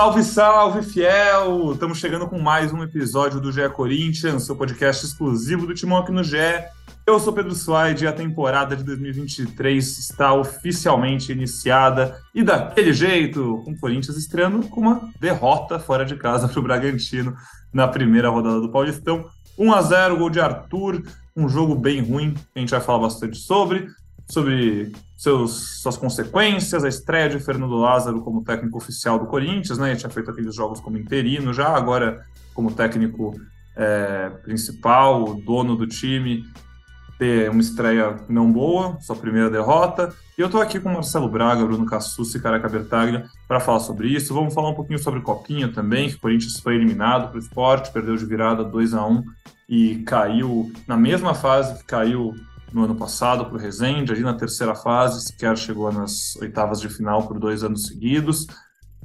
Salve, salve, fiel! Estamos chegando com mais um episódio do GE Corinthians, seu podcast exclusivo do Timão aqui no GE. Eu sou Pedro Suaide e a temporada de 2023 está oficialmente iniciada. E daquele jeito, com o Corinthians estreando com uma derrota fora de casa para o Bragantino na primeira rodada do Paulistão. 1 a 0 gol de Arthur, um jogo bem ruim, a gente vai falar bastante sobre sobre seus, suas consequências, a estreia de Fernando Lázaro como técnico oficial do Corinthians, né? Ele tinha feito aqueles jogos como interino já, agora como técnico é, principal, dono do time, ter uma estreia não boa, sua primeira derrota. E eu estou aqui com Marcelo Braga, Bruno Cassucci e Caraca Bertaglia para falar sobre isso. Vamos falar um pouquinho sobre Copinha também, que o Corinthians foi eliminado para o esporte, perdeu de virada 2 a 1 e caiu na mesma fase que caiu no ano passado para o Resende, ali na terceira fase, sequer chegou nas oitavas de final por dois anos seguidos.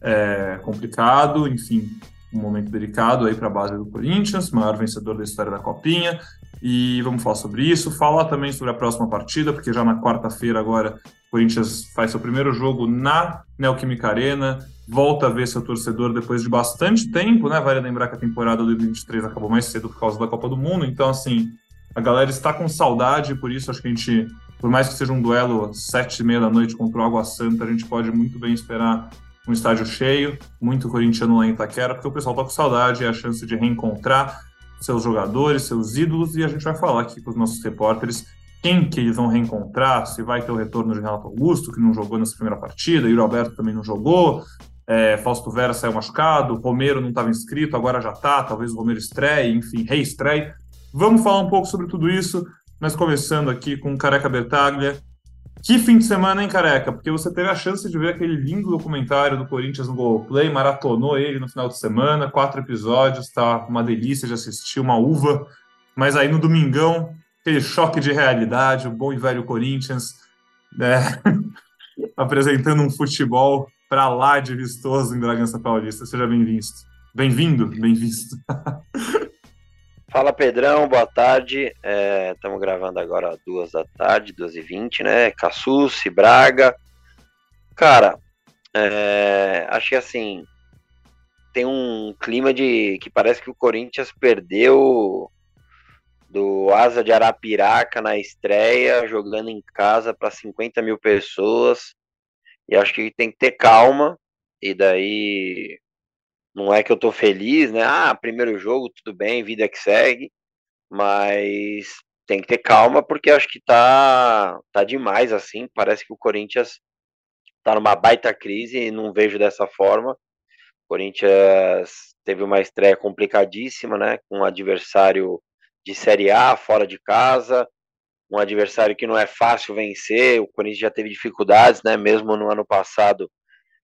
É complicado, enfim, um momento delicado aí para a base do Corinthians, maior vencedor da história da Copinha. E vamos falar sobre isso, falar também sobre a próxima partida, porque já na quarta-feira agora o Corinthians faz seu primeiro jogo na Neoquímica Arena, volta a ver seu torcedor depois de bastante tempo, né? Vale lembrar que a temporada do 2023 acabou mais cedo por causa da Copa do Mundo, então assim, a galera está com saudade, por isso acho que a gente, por mais que seja um duelo sete e meia da noite contra o Água Santa, a gente pode muito bem esperar um estádio cheio, muito corintiano lá em Itaquera, porque o pessoal está com saudade, é a chance de reencontrar seus jogadores, seus ídolos, e a gente vai falar aqui com os nossos repórteres quem que eles vão reencontrar, se vai ter o retorno de Renato Augusto, que não jogou nessa primeira partida, Yuri Alberto também não jogou, é, Fausto Vera saiu machucado, Romero não estava inscrito, agora já está, talvez o Romero estreie, enfim, reestreie. Vamos falar um pouco sobre tudo isso, mas começando aqui com Careca Bertaglia. Que fim de semana, hein, Careca? Porque você teve a chance de ver aquele lindo documentário do Corinthians no Google Play, maratonou ele no final de semana, quatro episódios, tá uma delícia de assistir, uma uva. Mas aí no domingão, aquele choque de realidade, o bom e velho Corinthians, né? apresentando um futebol para lá de vistoso em Bragança Paulista. Seja bem-vindo. Bem-vindo, bem-visto. Fala Pedrão, boa tarde. Estamos é, gravando agora duas da tarde, duas e vinte, né? Cassucci, Braga. Cara, é, acho que assim tem um clima de que parece que o Corinthians perdeu do Asa de Arapiraca na estreia, jogando em casa para 50 mil pessoas. E acho que tem que ter calma. E daí não é que eu tô feliz, né? Ah, primeiro jogo, tudo bem, vida que segue, mas tem que ter calma porque acho que tá tá demais assim, parece que o Corinthians tá numa baita crise e não vejo dessa forma. O Corinthians teve uma estreia complicadíssima, né, com um adversário de Série A fora de casa, um adversário que não é fácil vencer. O Corinthians já teve dificuldades, né, mesmo no ano passado,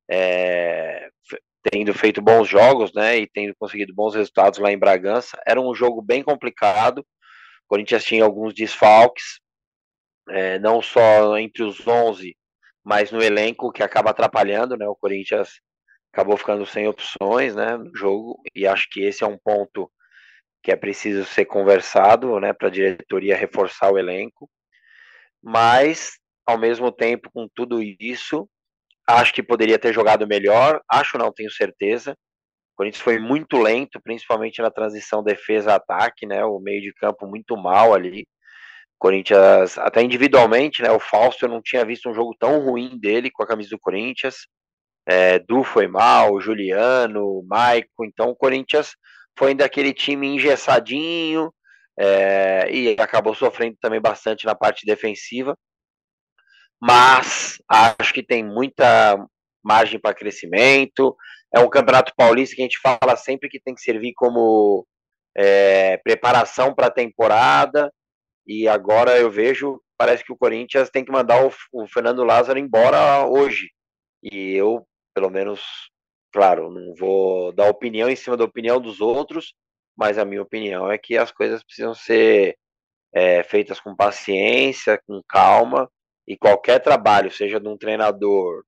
é, tendo feito bons jogos, né, e tendo conseguido bons resultados lá em Bragança. Era um jogo bem complicado. O Corinthians tinha alguns desfalques, é, não só entre os 11, mas no elenco, que acaba atrapalhando, né? O Corinthians acabou ficando sem opções, né, no jogo, e acho que esse é um ponto que é preciso ser conversado, né, para a diretoria reforçar o elenco. Mas, ao mesmo tempo, com tudo isso, Acho que poderia ter jogado melhor, acho não, tenho certeza. O Corinthians foi muito lento, principalmente na transição defesa-ataque, né? O meio de campo muito mal ali. Corinthians, até individualmente, né? O Fausto eu não tinha visto um jogo tão ruim dele com a camisa do Corinthians. É, du foi mal, Juliano, Maico. Então o Corinthians foi daquele time engessadinho é, e acabou sofrendo também bastante na parte defensiva mas acho que tem muita margem para crescimento. É um campeonato paulista que a gente fala sempre que tem que servir como é, preparação para a temporada. E agora eu vejo, parece que o Corinthians tem que mandar o, o Fernando Lázaro embora hoje. E eu, pelo menos, claro, não vou dar opinião em cima da opinião dos outros, mas a minha opinião é que as coisas precisam ser é, feitas com paciência, com calma, e qualquer trabalho, seja de um treinador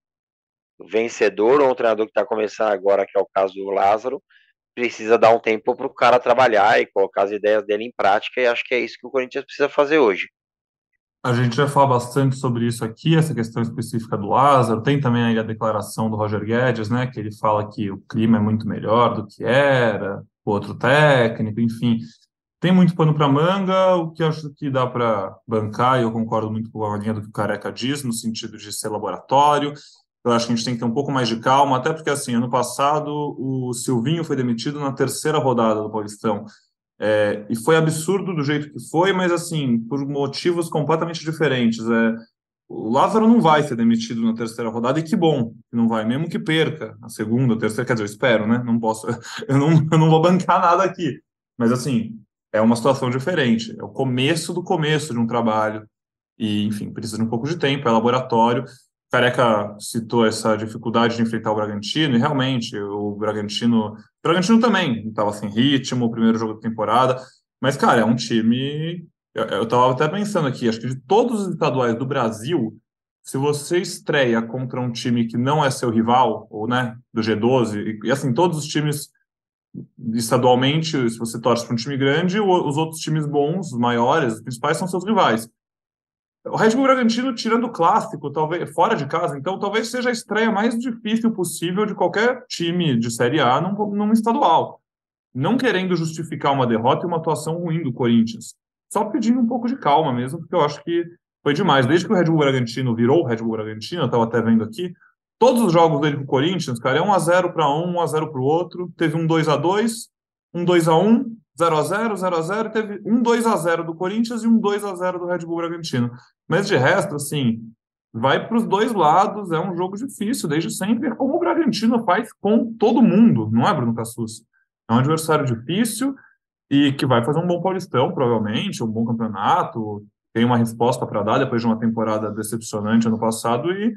vencedor ou um treinador que está começando agora, que é o caso do Lázaro, precisa dar um tempo para o cara trabalhar e colocar as ideias dele em prática, e acho que é isso que o Corinthians precisa fazer hoje. A gente vai falar bastante sobre isso aqui, essa questão específica do Lázaro. Tem também aí a declaração do Roger Guedes, né, que ele fala que o clima é muito melhor do que era, o outro técnico, enfim. Tem muito pano para manga, o que acho que dá para bancar, e eu concordo muito com a linha do que o Careca diz, no sentido de ser laboratório. Eu acho que a gente tem que ter um pouco mais de calma, até porque, assim, ano passado o Silvinho foi demitido na terceira rodada do Paulistão. É, e foi absurdo do jeito que foi, mas assim, por motivos completamente diferentes. É, o Lázaro não vai ser demitido na terceira rodada, e que bom que não vai, mesmo que perca a segunda, a terceira, quer dizer, eu espero, né? Não posso, eu não, eu não vou bancar nada aqui. Mas assim, é uma situação diferente. É o começo do começo de um trabalho. E, enfim, precisa de um pouco de tempo, é laboratório. Careca citou essa dificuldade de enfrentar o Bragantino, e realmente o Bragantino. O Bragantino também estava sem ritmo, o primeiro jogo da temporada. Mas, cara, é um time. Eu estava até pensando aqui, acho que de todos os estaduais do Brasil, se você estreia contra um time que não é seu rival, ou né, do G12, e, e assim, todos os times estadualmente, se você torce para um time grande, os outros times bons, maiores, os principais, são seus rivais. O Red Bull Bragantino, tirando o clássico, talvez fora de casa, então talvez seja a estreia mais difícil possível de qualquer time de Série A num, num estadual. Não querendo justificar uma derrota e uma atuação ruim do Corinthians. Só pedindo um pouco de calma mesmo, porque eu acho que foi demais. Desde que o Red Bull Bragantino virou o Red Bull Bragantino, eu estava até vendo aqui, todos os jogos dele com o Corinthians, cara, é 1x0 para um, 1x0 para o outro. Teve um 2x2, um 2x1, 0x0, 0x0, teve um 2x0 do Corinthians e um 2x0 do Red Bull Bragantino. Mas de resto, assim, vai para os dois lados, é um jogo difícil, desde sempre, é como o Bragantino faz com todo mundo, não é, Bruno Cassus? É um adversário difícil e que vai fazer um bom Paulistão, provavelmente, um bom campeonato, tem uma resposta para dar depois de uma temporada decepcionante ano passado e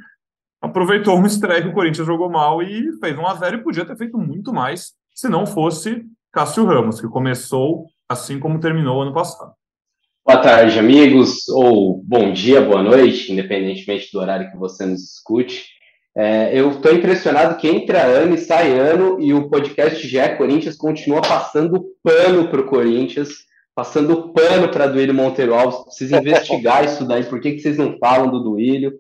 aproveitou uma estreia que o Corinthians jogou mal e fez um a zero e podia ter feito muito mais se não fosse Cássio Ramos, que começou assim como terminou ano passado. Boa tarde, amigos, ou bom dia, boa noite, independentemente do horário que você nos escute. É, eu estou impressionado que entra ano e sai ano e o podcast GE Corinthians continua passando pano para o Corinthians, passando pano para Duílio Monteiro Alves. Precisa investigar isso daí, por que, que vocês não falam do Duílio?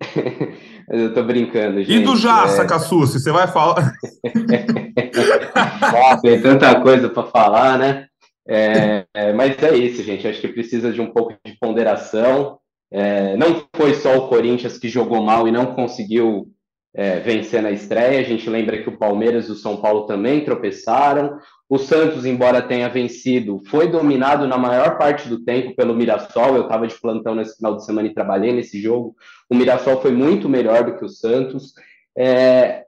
Eu tô brincando, gente. E do Jaça, é... Cassucci, você vai falar. tem tanta coisa para falar, né? É, é, mas é isso, gente. Acho que precisa de um pouco de ponderação. É, não foi só o Corinthians que jogou mal e não conseguiu é, vencer na estreia. A gente lembra que o Palmeiras e o São Paulo também tropeçaram. O Santos, embora tenha vencido, foi dominado na maior parte do tempo pelo Mirassol. Eu estava de plantão nesse final de semana e trabalhei nesse jogo. O Mirassol foi muito melhor do que o Santos. É,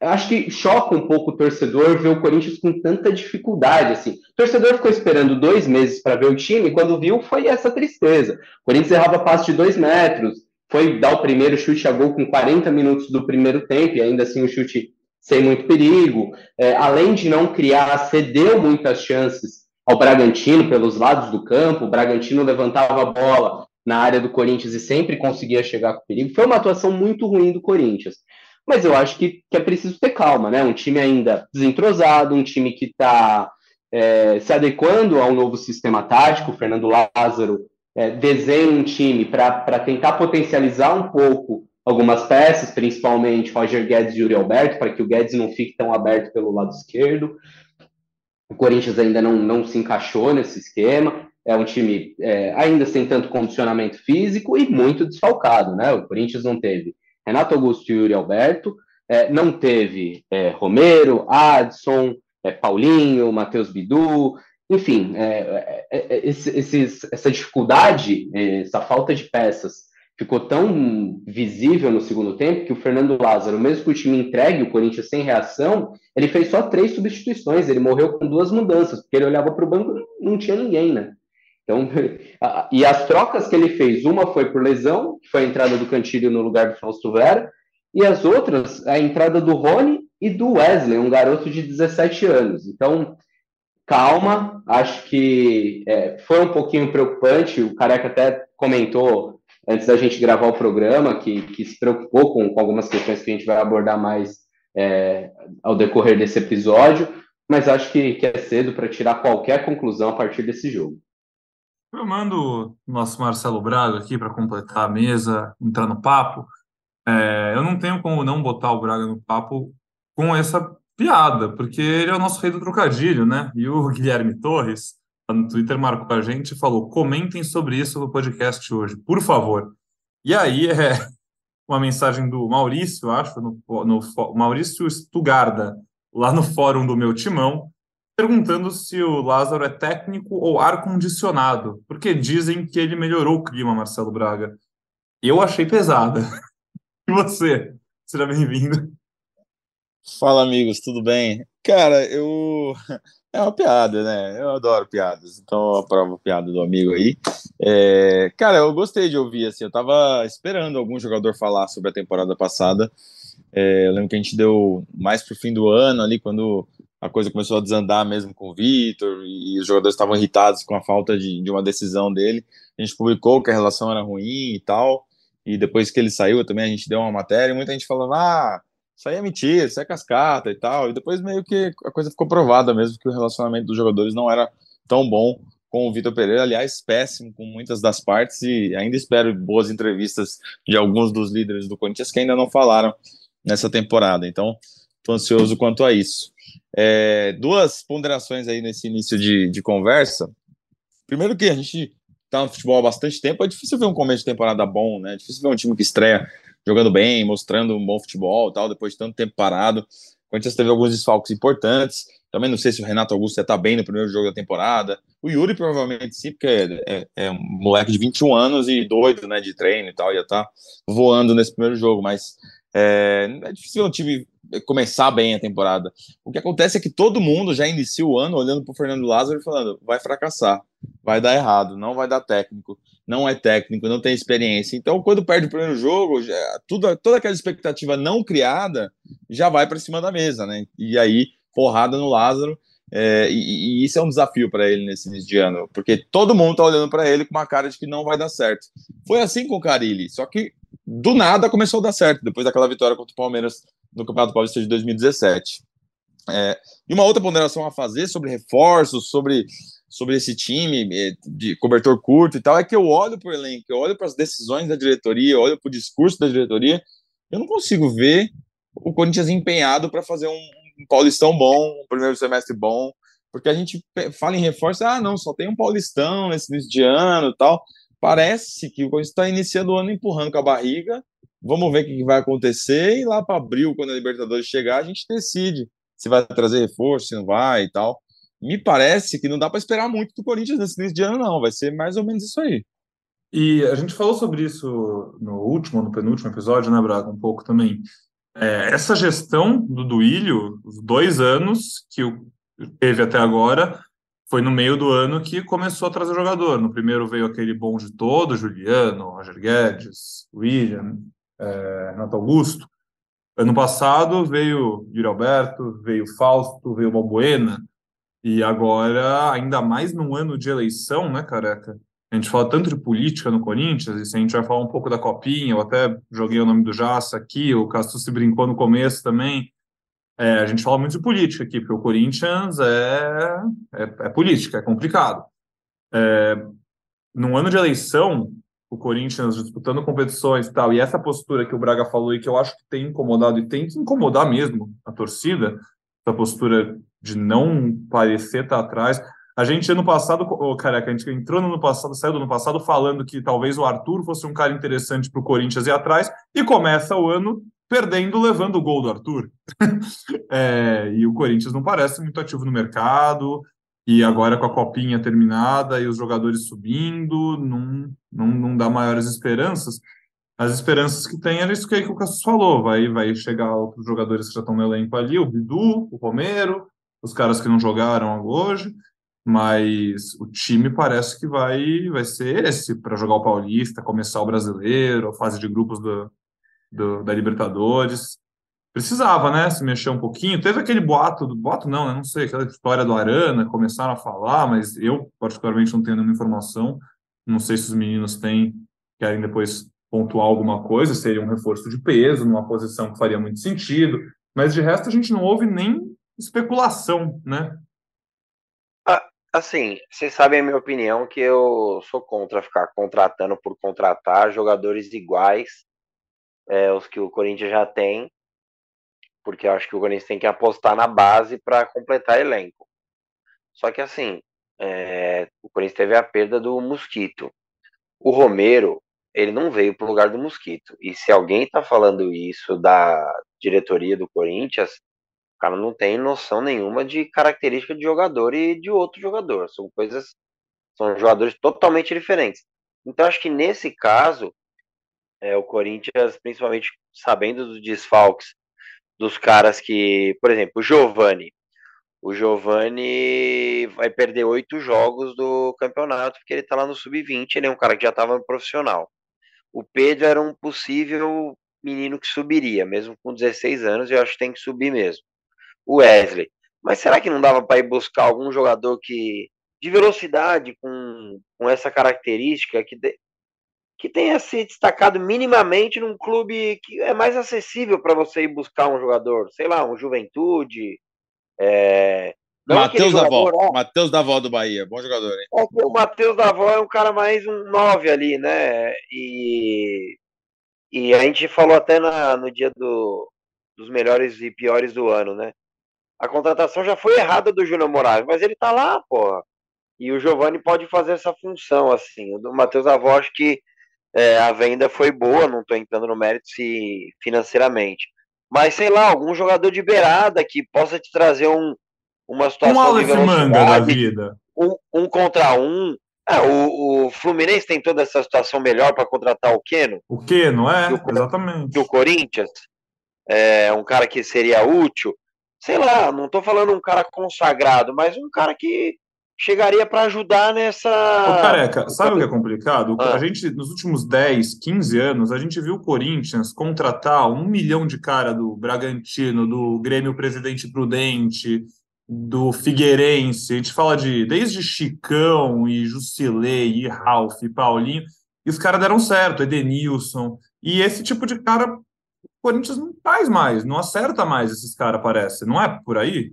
acho que choca um pouco o torcedor ver o Corinthians com tanta dificuldade. Assim. O torcedor ficou esperando dois meses para ver o time, quando viu, foi essa tristeza. O Corinthians errava passe de dois metros, foi dar o primeiro chute a gol com 40 minutos do primeiro tempo, e ainda assim o chute sem muito perigo, é, além de não criar, cedeu muitas chances ao Bragantino pelos lados do campo, o Bragantino levantava a bola na área do Corinthians e sempre conseguia chegar com perigo. Foi uma atuação muito ruim do Corinthians. Mas eu acho que, que é preciso ter calma, né? Um time ainda desentrosado, um time que está é, se adequando ao novo sistema tático. O Fernando Lázaro é, desenha um time para tentar potencializar um pouco algumas peças, principalmente Roger Guedes e Yuri Alberto, para que o Guedes não fique tão aberto pelo lado esquerdo. O Corinthians ainda não, não se encaixou nesse esquema. É um time é, ainda sem tanto condicionamento físico e muito desfalcado, né? O Corinthians não teve Renato Augusto e Yuri Alberto, é, não teve é, Romero, Adson, é, Paulinho, Matheus Bidu, enfim, é, é, esses, essa dificuldade, essa falta de peças ficou tão visível no segundo tempo que o Fernando Lázaro, mesmo que o time entregue o Corinthians sem reação, ele fez só três substituições, ele morreu com duas mudanças, porque ele olhava para o banco não tinha ninguém, né? Então, e as trocas que ele fez, uma foi por lesão, que foi a entrada do Cantilho no lugar do Fausto Vera, e as outras, a entrada do Rony e do Wesley, um garoto de 17 anos. Então, calma, acho que é, foi um pouquinho preocupante, o Careca até comentou antes da gente gravar o programa, que, que se preocupou com, com algumas questões que a gente vai abordar mais é, ao decorrer desse episódio, mas acho que, que é cedo para tirar qualquer conclusão a partir desse jogo. Eu mando o nosso Marcelo Braga aqui para completar a mesa, entrar no papo. É, eu não tenho como não botar o Braga no papo com essa piada, porque ele é o nosso rei do trocadilho, né? E o Guilherme Torres, no Twitter, marcou a gente e falou: comentem sobre isso no podcast hoje, por favor. E aí é uma mensagem do Maurício, acho, no, no Maurício Stugarda, lá no fórum do meu timão, perguntando se o Lázaro é técnico ou ar-condicionado, porque dizem que ele melhorou o clima, Marcelo Braga. Eu achei pesada. E você? Seja bem-vindo. Fala, amigos, tudo bem? Cara, eu. É uma piada, né? Eu adoro piadas, então eu aprovo a piada do amigo aí. É... Cara, eu gostei de ouvir, assim, eu tava esperando algum jogador falar sobre a temporada passada. É... Eu lembro que a gente deu mais pro fim do ano ali, quando a coisa começou a desandar mesmo com o Vitor e os jogadores estavam irritados com a falta de, de uma decisão dele. A gente publicou que a relação era ruim e tal. E depois que ele saiu, também a gente deu uma matéria e muita gente falando: ah, isso aí é mentira, isso é cascata e tal. E depois meio que a coisa ficou provada mesmo que o relacionamento dos jogadores não era tão bom com o Vitor Pereira, aliás, péssimo com muitas das partes, e ainda espero boas entrevistas de alguns dos líderes do Corinthians que ainda não falaram nessa temporada. Então, estou ansioso quanto a isso. É, duas ponderações aí nesse início de, de conversa. Primeiro que a gente está no futebol há bastante tempo, é difícil ver um começo de temporada bom, né? É difícil ver um time que estreia jogando bem, mostrando um bom futebol tal, depois de tanto tempo parado. O Corinthians teve alguns desfalques importantes. Também não sei se o Renato Augusto estar tá bem no primeiro jogo da temporada. O Yuri provavelmente sim, porque é, é, é um moleque de 21 anos e doido, né, de treino e tal, ia estar tá voando nesse primeiro jogo, mas é, é difícil um time começar bem a temporada. O que acontece é que todo mundo já inicia o ano olhando para o Fernando Lázaro e falando: vai fracassar, vai dar errado, não vai dar técnico, não é técnico, não tem experiência. Então, quando perde o primeiro jogo, já, tudo, toda aquela expectativa não criada já vai para cima da mesa, né? E aí, porrada no Lázaro. É, e, e, isso é um desafio para ele nesse início de ano, porque todo mundo está olhando para ele com uma cara de que não vai dar certo. Foi assim com o Carilli, só que do nada começou a dar certo, depois daquela vitória contra o Palmeiras no Campeonato Paulista de 2017. É, e uma outra ponderação a fazer sobre reforços, sobre, sobre esse time é, de cobertor curto e tal, é que eu olho para o elenco, eu olho para as decisões da diretoria, eu olho para o discurso da diretoria, eu não consigo ver o Corinthians empenhado para fazer um, um Paulistão bom, um primeiro semestre bom, porque a gente fala em reforço, ah, não, só tem um Paulistão nesse início de ano tal. Parece que o Corinthians está iniciando o ano empurrando com a barriga Vamos ver o que vai acontecer e lá para abril, quando a Libertadores chegar, a gente decide se vai trazer reforço, se não vai e tal. Me parece que não dá para esperar muito do Corinthians nesse início de ano, não. Vai ser mais ou menos isso aí. E a gente falou sobre isso no último, no penúltimo episódio, né, Braga? Um pouco também. É, essa gestão do Duílio, os dois anos que teve até agora, foi no meio do ano que começou a trazer jogador. No primeiro veio aquele bonde todo, Juliano, Roger Guedes, William, é, Renato Augusto. Ano passado veio Yuri Alberto, veio Fausto, veio Balbuena, e agora, ainda mais num ano de eleição, né, careca? A gente fala tanto de política no Corinthians, e se a gente vai falar um pouco da Copinha, eu até joguei o nome do Jaça aqui, o Castro se brincou no começo também. É, a gente fala muito de política aqui, porque o Corinthians é, é, é política, é complicado. É, num ano de eleição, o Corinthians disputando competições e tal, e essa postura que o Braga falou e que eu acho que tem incomodado e tem que incomodar mesmo a torcida, essa postura de não parecer estar atrás. A gente, ano passado, oh, careca, a gente entrou no ano passado, saiu do ano passado falando que talvez o Arthur fosse um cara interessante para o Corinthians ir atrás, e começa o ano perdendo, levando o gol do Arthur. é, e o Corinthians não parece muito ativo no mercado, e agora com a copinha terminada e os jogadores subindo, não, não, não dá maiores esperanças. As esperanças que tem é isso que, o Cassius falou, vai, vai chegar outros jogadores que já estão no elenco ali, o Bidu, o Romero, os caras que não jogaram hoje, mas o time parece que vai, vai ser esse para jogar o Paulista, começar o Brasileiro, a fase de grupos do, do, da Libertadores precisava, né, se mexer um pouquinho. Teve aquele boato, do boato não, né, não sei, aquela história do Arana, começaram a falar, mas eu particularmente não tenho nenhuma informação. Não sei se os meninos têm, querem depois pontuar alguma coisa, seria um reforço de peso, numa posição que faria muito sentido, mas de resto a gente não houve nem especulação, né? Ah, Assim, vocês sabem a minha opinião que eu sou contra ficar contratando por contratar jogadores iguais, é, os que o Corinthians já tem, porque eu acho que o Corinthians tem que apostar na base para completar elenco. Só que assim, é, o Corinthians teve a perda do Mosquito. O Romero, ele não veio para o lugar do Mosquito. E se alguém está falando isso da diretoria do Corinthians, o cara não tem noção nenhuma de característica de jogador e de outro jogador. São coisas, são jogadores totalmente diferentes. Então acho que nesse caso, é, o Corinthians, principalmente sabendo dos desfalques dos caras que, por exemplo, o Giovani. O Giovani vai perder oito jogos do campeonato, porque ele tá lá no sub-20, ele é um cara que já estava no profissional. O Pedro era um possível menino que subiria, mesmo com 16 anos, eu acho que tem que subir mesmo. O Wesley. Mas será que não dava para ir buscar algum jogador que de velocidade com, com essa característica que, de, que tenha se destacado minimamente num clube que é mais acessível para você ir buscar um jogador, sei lá, um Juventude, é, Matheus Davó, é, Matheus Davó do Bahia, bom jogador, hein? É, o Matheus Davó é um cara mais um 9 ali, né? E, e a gente falou até na, no dia do, dos melhores e piores do ano, né? A contratação já foi errada do Júnior Moraes, mas ele tá lá, porra. E o Giovani pode fazer essa função, assim. O do Matheus Davó, acho que é, a venda foi boa, não tô entrando no mérito se financeiramente. Mas, sei lá, algum jogador de beirada que possa te trazer um, uma situação um de Manga da vida. Um, um contra um. Ah, o, o, Fluminense tem toda essa situação melhor para contratar o Keno. O Keno, é, do, exatamente. Do Corinthians. É, um cara que seria útil. Sei lá, não estou falando um cara consagrado, mas um cara que chegaria para ajudar nessa. Ô, careca, sabe o que é complicado? Ah. A gente, nos últimos 10, 15 anos, a gente viu o Corinthians contratar um milhão de cara do Bragantino, do Grêmio Presidente Prudente, do Figueirense. A gente fala de desde Chicão e Jusilei e Ralf e Paulinho, e os caras deram certo, Edenilson. E esse tipo de cara, Corinthians não faz mais, não acerta mais esses caras, parece. Não é por aí?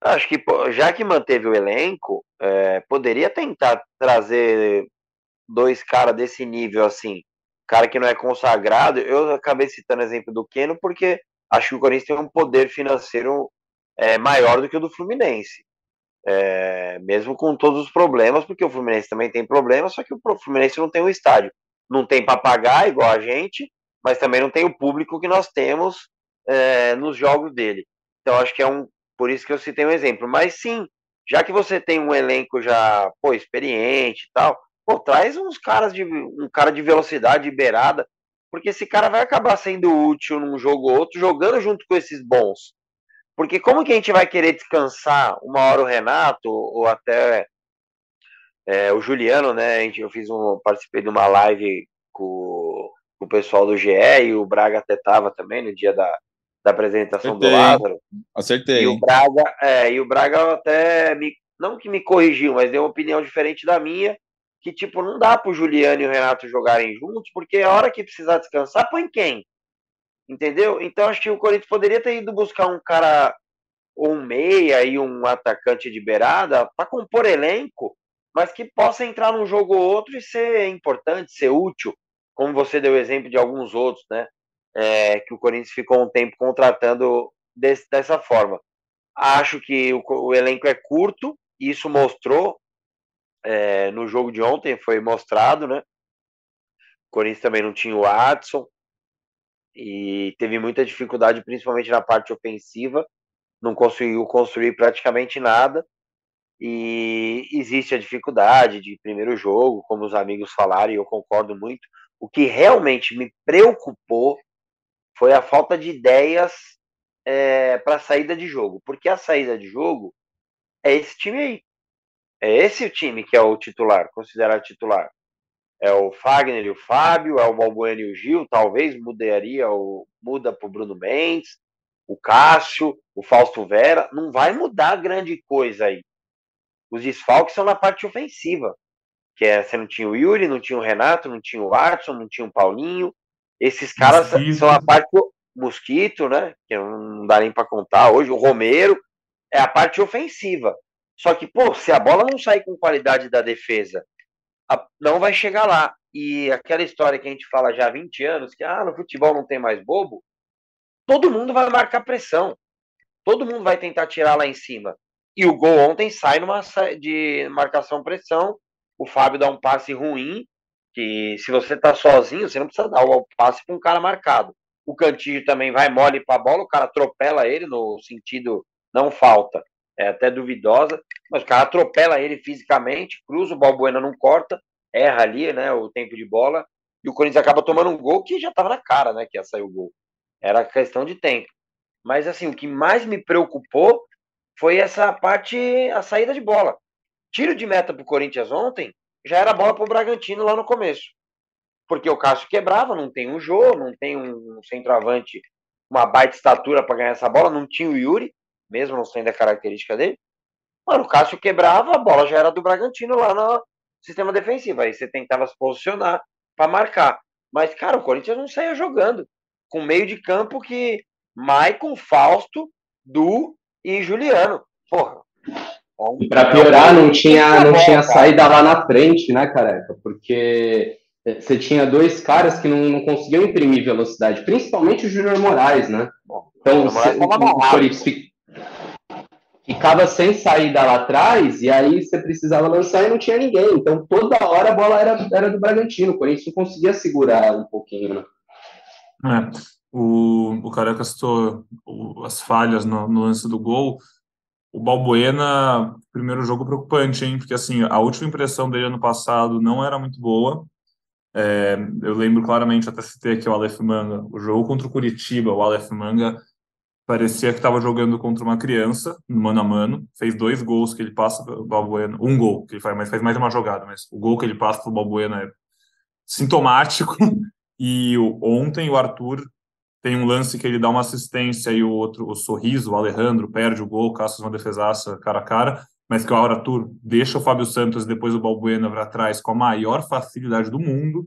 Acho que já que manteve o elenco, é, poderia tentar trazer dois caras desse nível assim, cara que não é consagrado. Eu acabei citando o exemplo do Keno porque acho que o Corinthians tem um poder financeiro é, maior do que o do Fluminense. É, mesmo com todos os problemas, porque o Fluminense também tem problemas, só que o Fluminense não tem um estádio. Não tem para pagar igual a gente, mas também não tem o público que nós temos é, nos jogos dele. Então acho que é um por isso que eu citei um exemplo. Mas sim, já que você tem um elenco já, pô, experiente e tal, pô, traz uns caras de um cara de velocidade, de beirada, porque esse cara vai acabar sendo útil num jogo ou outro, jogando junto com esses bons. Porque como que a gente vai querer descansar uma hora o Renato ou até é, o Juliano, né? Eu fiz um, participei de uma live com, o pessoal do GE e o Braga até tava também no dia da, da apresentação Acertei. do Lázaro. Acertei. E o Braga, é, e o Braga até me, não que me corrigiu, mas deu uma opinião diferente da minha, que tipo, não dá pro Juliano e o Renato jogarem juntos, porque a hora que precisar descansar, põe quem? Entendeu? Então acho que o Corinthians poderia ter ido buscar um cara ou um meia e um atacante de beirada para compor elenco, mas que possa entrar num jogo ou outro e ser importante, ser útil, como você deu exemplo de alguns outros, né? é, que o Corinthians ficou um tempo contratando desse, dessa forma. Acho que o, o, elenco é curto, isso mostrou é, no jogo de ontem, foi mostrado, né? O Corinthians também não tinha o Adson e teve muita dificuldade, principalmente na parte ofensiva, não conseguiu construir praticamente nada. E existe a dificuldade de primeiro jogo, como os amigos falaram, e eu concordo muito. O que realmente me preocupou foi a falta de ideias é, para saída de jogo. Porque a saída de jogo é esse time aí. É esse o time que é o titular, considerado titular. É o Fagner e o Fábio, é o Balbuena e o Gil, talvez mudaria o muda para o Bruno Mendes, o Cássio, o Fausto Vera. Não vai mudar grande coisa aí. Os desfalques são na parte ofensiva. Que é, você não tinha o Yuri, não tinha o Renato, não tinha o Arson, não tinha o Paulinho, esses caras Mosquito. são a parte mosquito, né? Que não dá nem para contar hoje. O Romero é a parte ofensiva. Só que, pô, se a bola não sair com qualidade da defesa, não vai chegar lá. E aquela história que a gente fala já há 20 anos, que ah, no futebol não tem mais bobo, todo mundo vai marcar pressão. Todo mundo vai tentar tirar lá em cima. E o gol ontem sai numa de marcação-pressão. O Fábio dá um passe ruim, que se você tá sozinho, você não precisa dar o passe para um cara marcado. O Cantillo também vai mole para a bola, o cara atropela ele no sentido não falta, é até duvidosa, mas o cara atropela ele fisicamente, cruza, o Balbuena não corta, erra ali, né, o tempo de bola, e o Corinthians acaba tomando um gol que já estava na cara, né, que ia sair o gol. Era questão de tempo. Mas assim, o que mais me preocupou foi essa parte, a saída de bola. Tiro de meta pro Corinthians ontem, já era bola pro Bragantino lá no começo. Porque o Cássio quebrava, não tem um Jô, não tem um centroavante, uma baita estatura para ganhar essa bola, não tinha o Yuri, mesmo não sendo a característica dele. Mano, o Cássio quebrava, a bola já era do Bragantino lá no sistema defensivo. Aí você tentava se posicionar para marcar. Mas, cara, o Corinthians não saía jogando. Com meio de campo que Maicon, Fausto, Du e Juliano. Porra. E para piorar, não tinha, não tinha saída lá na frente, né, careca? Porque você tinha dois caras que não, não conseguiam imprimir velocidade, principalmente o Júnior Moraes, né? Então, o, o Corinthians ficava sem saída lá atrás, e aí você precisava lançar e não tinha ninguém. Então, toda hora a bola era, era do Bragantino, o Corinthians não conseguia segurar um pouquinho, né? É, o, o Careca citou as falhas no, no, lance do gol. O Balbuena, primeiro jogo preocupante, hein? Porque, assim, a última impressão dele ano passado não era muito boa. É, eu lembro claramente, até citei aqui o Aleph Manga, o jogo contra o Curitiba, o Aleph Manga parecia que estava jogando contra uma criança, mano a mano, fez dois gols que ele passa para o Balbuena, um gol que ele faz, mas faz mais uma jogada, mas o gol que ele passa para o Balbuena é sintomático, e ontem o Arthur tem um lance que ele dá uma assistência e o outro, o Sorriso, o Alejandro, perde o gol, caça uma defesaça cara a cara, mas que o Arthur deixa o Fábio Santos depois o Balbuena para trás com a maior facilidade do mundo,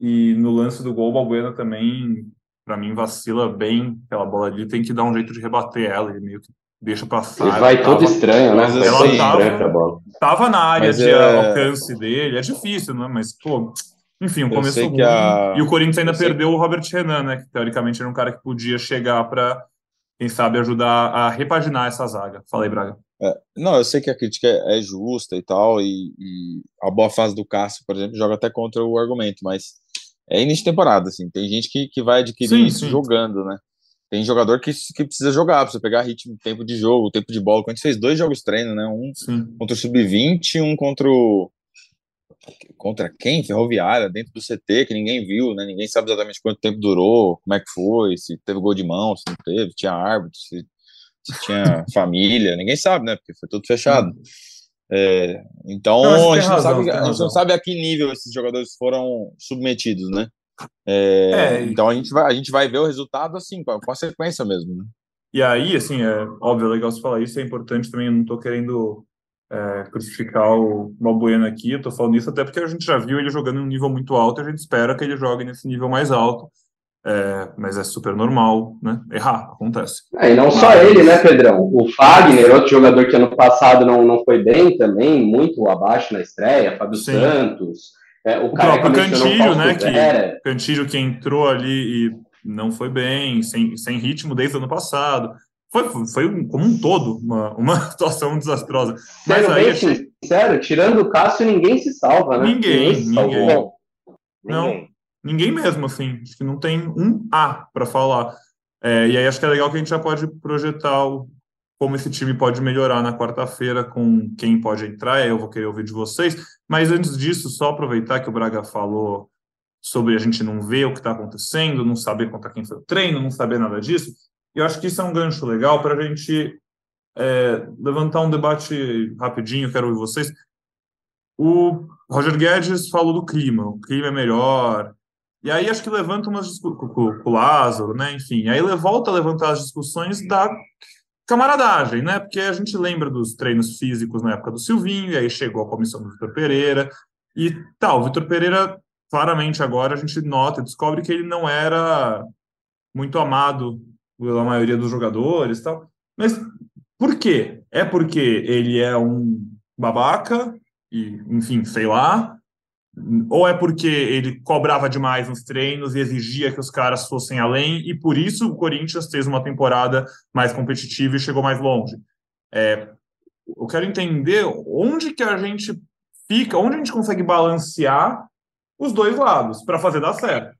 e no lance do gol o Balbuena também para mim, vacila bem pela bola ali, tem que dar um jeito de rebater ela, ele meio que deixa passar. Ele vai todo estranho, né? Ela assim, tava, tava na área Mas de é... alcance dele, é difícil, né? Mas, pô, enfim, o começo ruim. A... E o Corinthians ainda perdeu o Robert Renan, né? Que teoricamente era um cara que podia chegar para, quem sabe, ajudar a repaginar essa zaga. Fala aí, Braga. É, não, eu sei que a crítica é, é justa e tal, e, e, a boa fase do Cássio, por exemplo, joga até contra o argumento, mas é início de temporada, assim. Tem gente que, que vai adquirir sim, isso sim. jogando, né? Tem jogador que, que precisa jogar, precisa pegar ritmo, tempo de jogo, tempo de bola. Quando a gente fez dois jogos treino, né? Um sim. contra o Sub-20 e um contra o. Contra quem? Ferroviária, dentro do CT, que ninguém viu, né? Ninguém sabe exatamente quanto tempo durou, como é que foi, se teve gol de mão, se não teve, tinha árbitro, se, se tinha família, ninguém sabe, né? Porque foi tudo fechado. Hum. É, então não, a, gente razão, sabe, a, gente não sabe, a que nível esses jogadores foram submetidos, né? É, é, então a gente, vai, a gente vai ver o resultado assim, com a, com a sequência mesmo. Né? E aí, assim, é óbvio, é legal você falar isso, é importante também, eu não estou querendo é, crucificar o Balbuena aqui, eu tô falando isso até porque a gente já viu ele jogando em um nível muito alto, a gente espera que ele jogue nesse nível mais alto. É, mas é super normal, né? Errar, acontece. É, e não mas... só ele, né, Pedrão? O Fagner, outro jogador que ano passado não, não foi bem também, muito abaixo na estreia, Fábio Sim. Santos. É, o, o próprio Cantilho, né? Que, Cantilho que entrou ali e não foi bem, sem, sem ritmo desde o ano passado. Foi, foi um, como um todo uma, uma situação desastrosa. Mas Sendo aí, bem sincero, tirando o Cássio, ninguém se salva, né? Ninguém, ninguém. ninguém. Não, Ninguém mesmo, assim. Acho que não tem um A para falar. É, e aí acho que é legal que a gente já pode projetar o, como esse time pode melhorar na quarta-feira com quem pode entrar. Eu vou querer ouvir de vocês. Mas antes disso, só aproveitar que o Braga falou sobre a gente não ver o que está acontecendo, não saber contra quem foi o treino, não saber nada disso. E eu acho que isso é um gancho legal para a gente é, levantar um debate rapidinho, quero ouvir vocês. O Roger Guedes falou do clima, o clima é melhor, e aí acho que levanta umas discussões com, o Lázaro, né? Enfim, aí volta a levantar as discussões da camaradagem, né? Porque a gente lembra dos treinos físicos na época do Silvinho, e aí chegou a comissão do Vitor Pereira, e tal. O Vitor Pereira, claramente agora a gente nota, descobre que ele não era muito amado pela maioria dos jogadores tal. Mas Por quê? É porque ele é um babaca, e, enfim, sei lá, ou é porque ele cobrava demais nos treinos e exigia que os caras fossem além, e por isso o Corinthians fez uma temporada mais competitiva e chegou mais longe. É, eu quero entender onde que a gente fica, onde a gente consegue balancear os dois lados para fazer dar certo.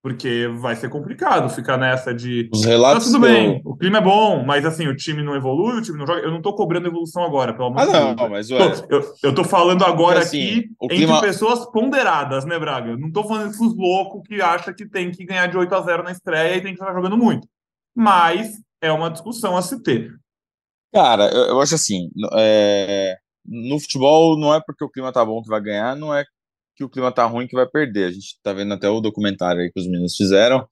Porque vai ser complicado ficar nessa de. Os relatos. Tá tudo bem, o clima é bom, mas assim, o time não evolui, o time não joga. Eu não tô cobrando evolução agora, pelo amor ah, de Deus. Não, mas ué. eu, eu tô falando agora assim, aqui entre clima... pessoas ponderadas, né, Braga? Eu não tô falando desses loucos que acham que tem que ganhar de 8 a 0 na estreia e tem que estar jogando muito. Mas é uma discussão a se ter. Cara, eu, eu acho assim, é, no futebol não é porque o clima tá bom que vai ganhar, não é que o clima tá ruim que vai perder. A gente tá vendo até o documentário aí que os meninos fizeram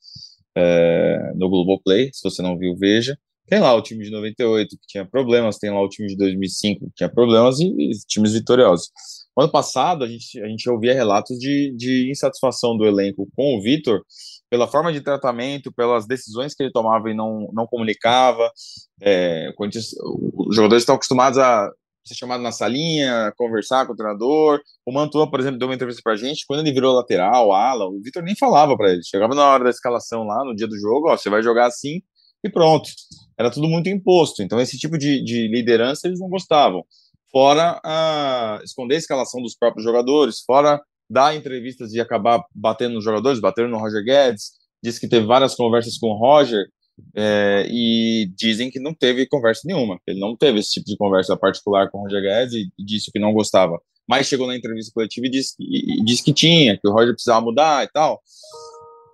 é, no Globoplay, se você não viu, veja. Tem lá o time de 98 que tinha problemas, tem lá o time de 2005 que tinha problemas e, e times vitoriosos. ano passado, a gente, a gente ouvia relatos de, de insatisfação do elenco com o Vitor pela forma de tratamento, pelas decisões que ele tomava e não, não comunicava. É, os jogadores estão acostumados a ser chamado na salinha, conversar com o treinador. O Mantua, por exemplo, deu uma entrevista pra gente. Quando ele virou lateral, ala, o Vitor nem falava para ele. Chegava na hora da escalação lá, no dia do jogo, ó, você vai jogar assim e pronto. Era tudo muito imposto. Então, esse tipo de, de liderança eles não gostavam. Fora a, esconder a escalação dos próprios jogadores, fora dar entrevistas e acabar batendo nos jogadores, batendo no Roger Guedes. Disse que teve várias conversas com o Roger é, e dizem que não teve conversa nenhuma. Ele não teve esse tipo de conversa particular com o Roger Guedes e disse que não gostava. Mas chegou na entrevista coletiva e disse, e, e disse que tinha, que o Roger precisava mudar e tal.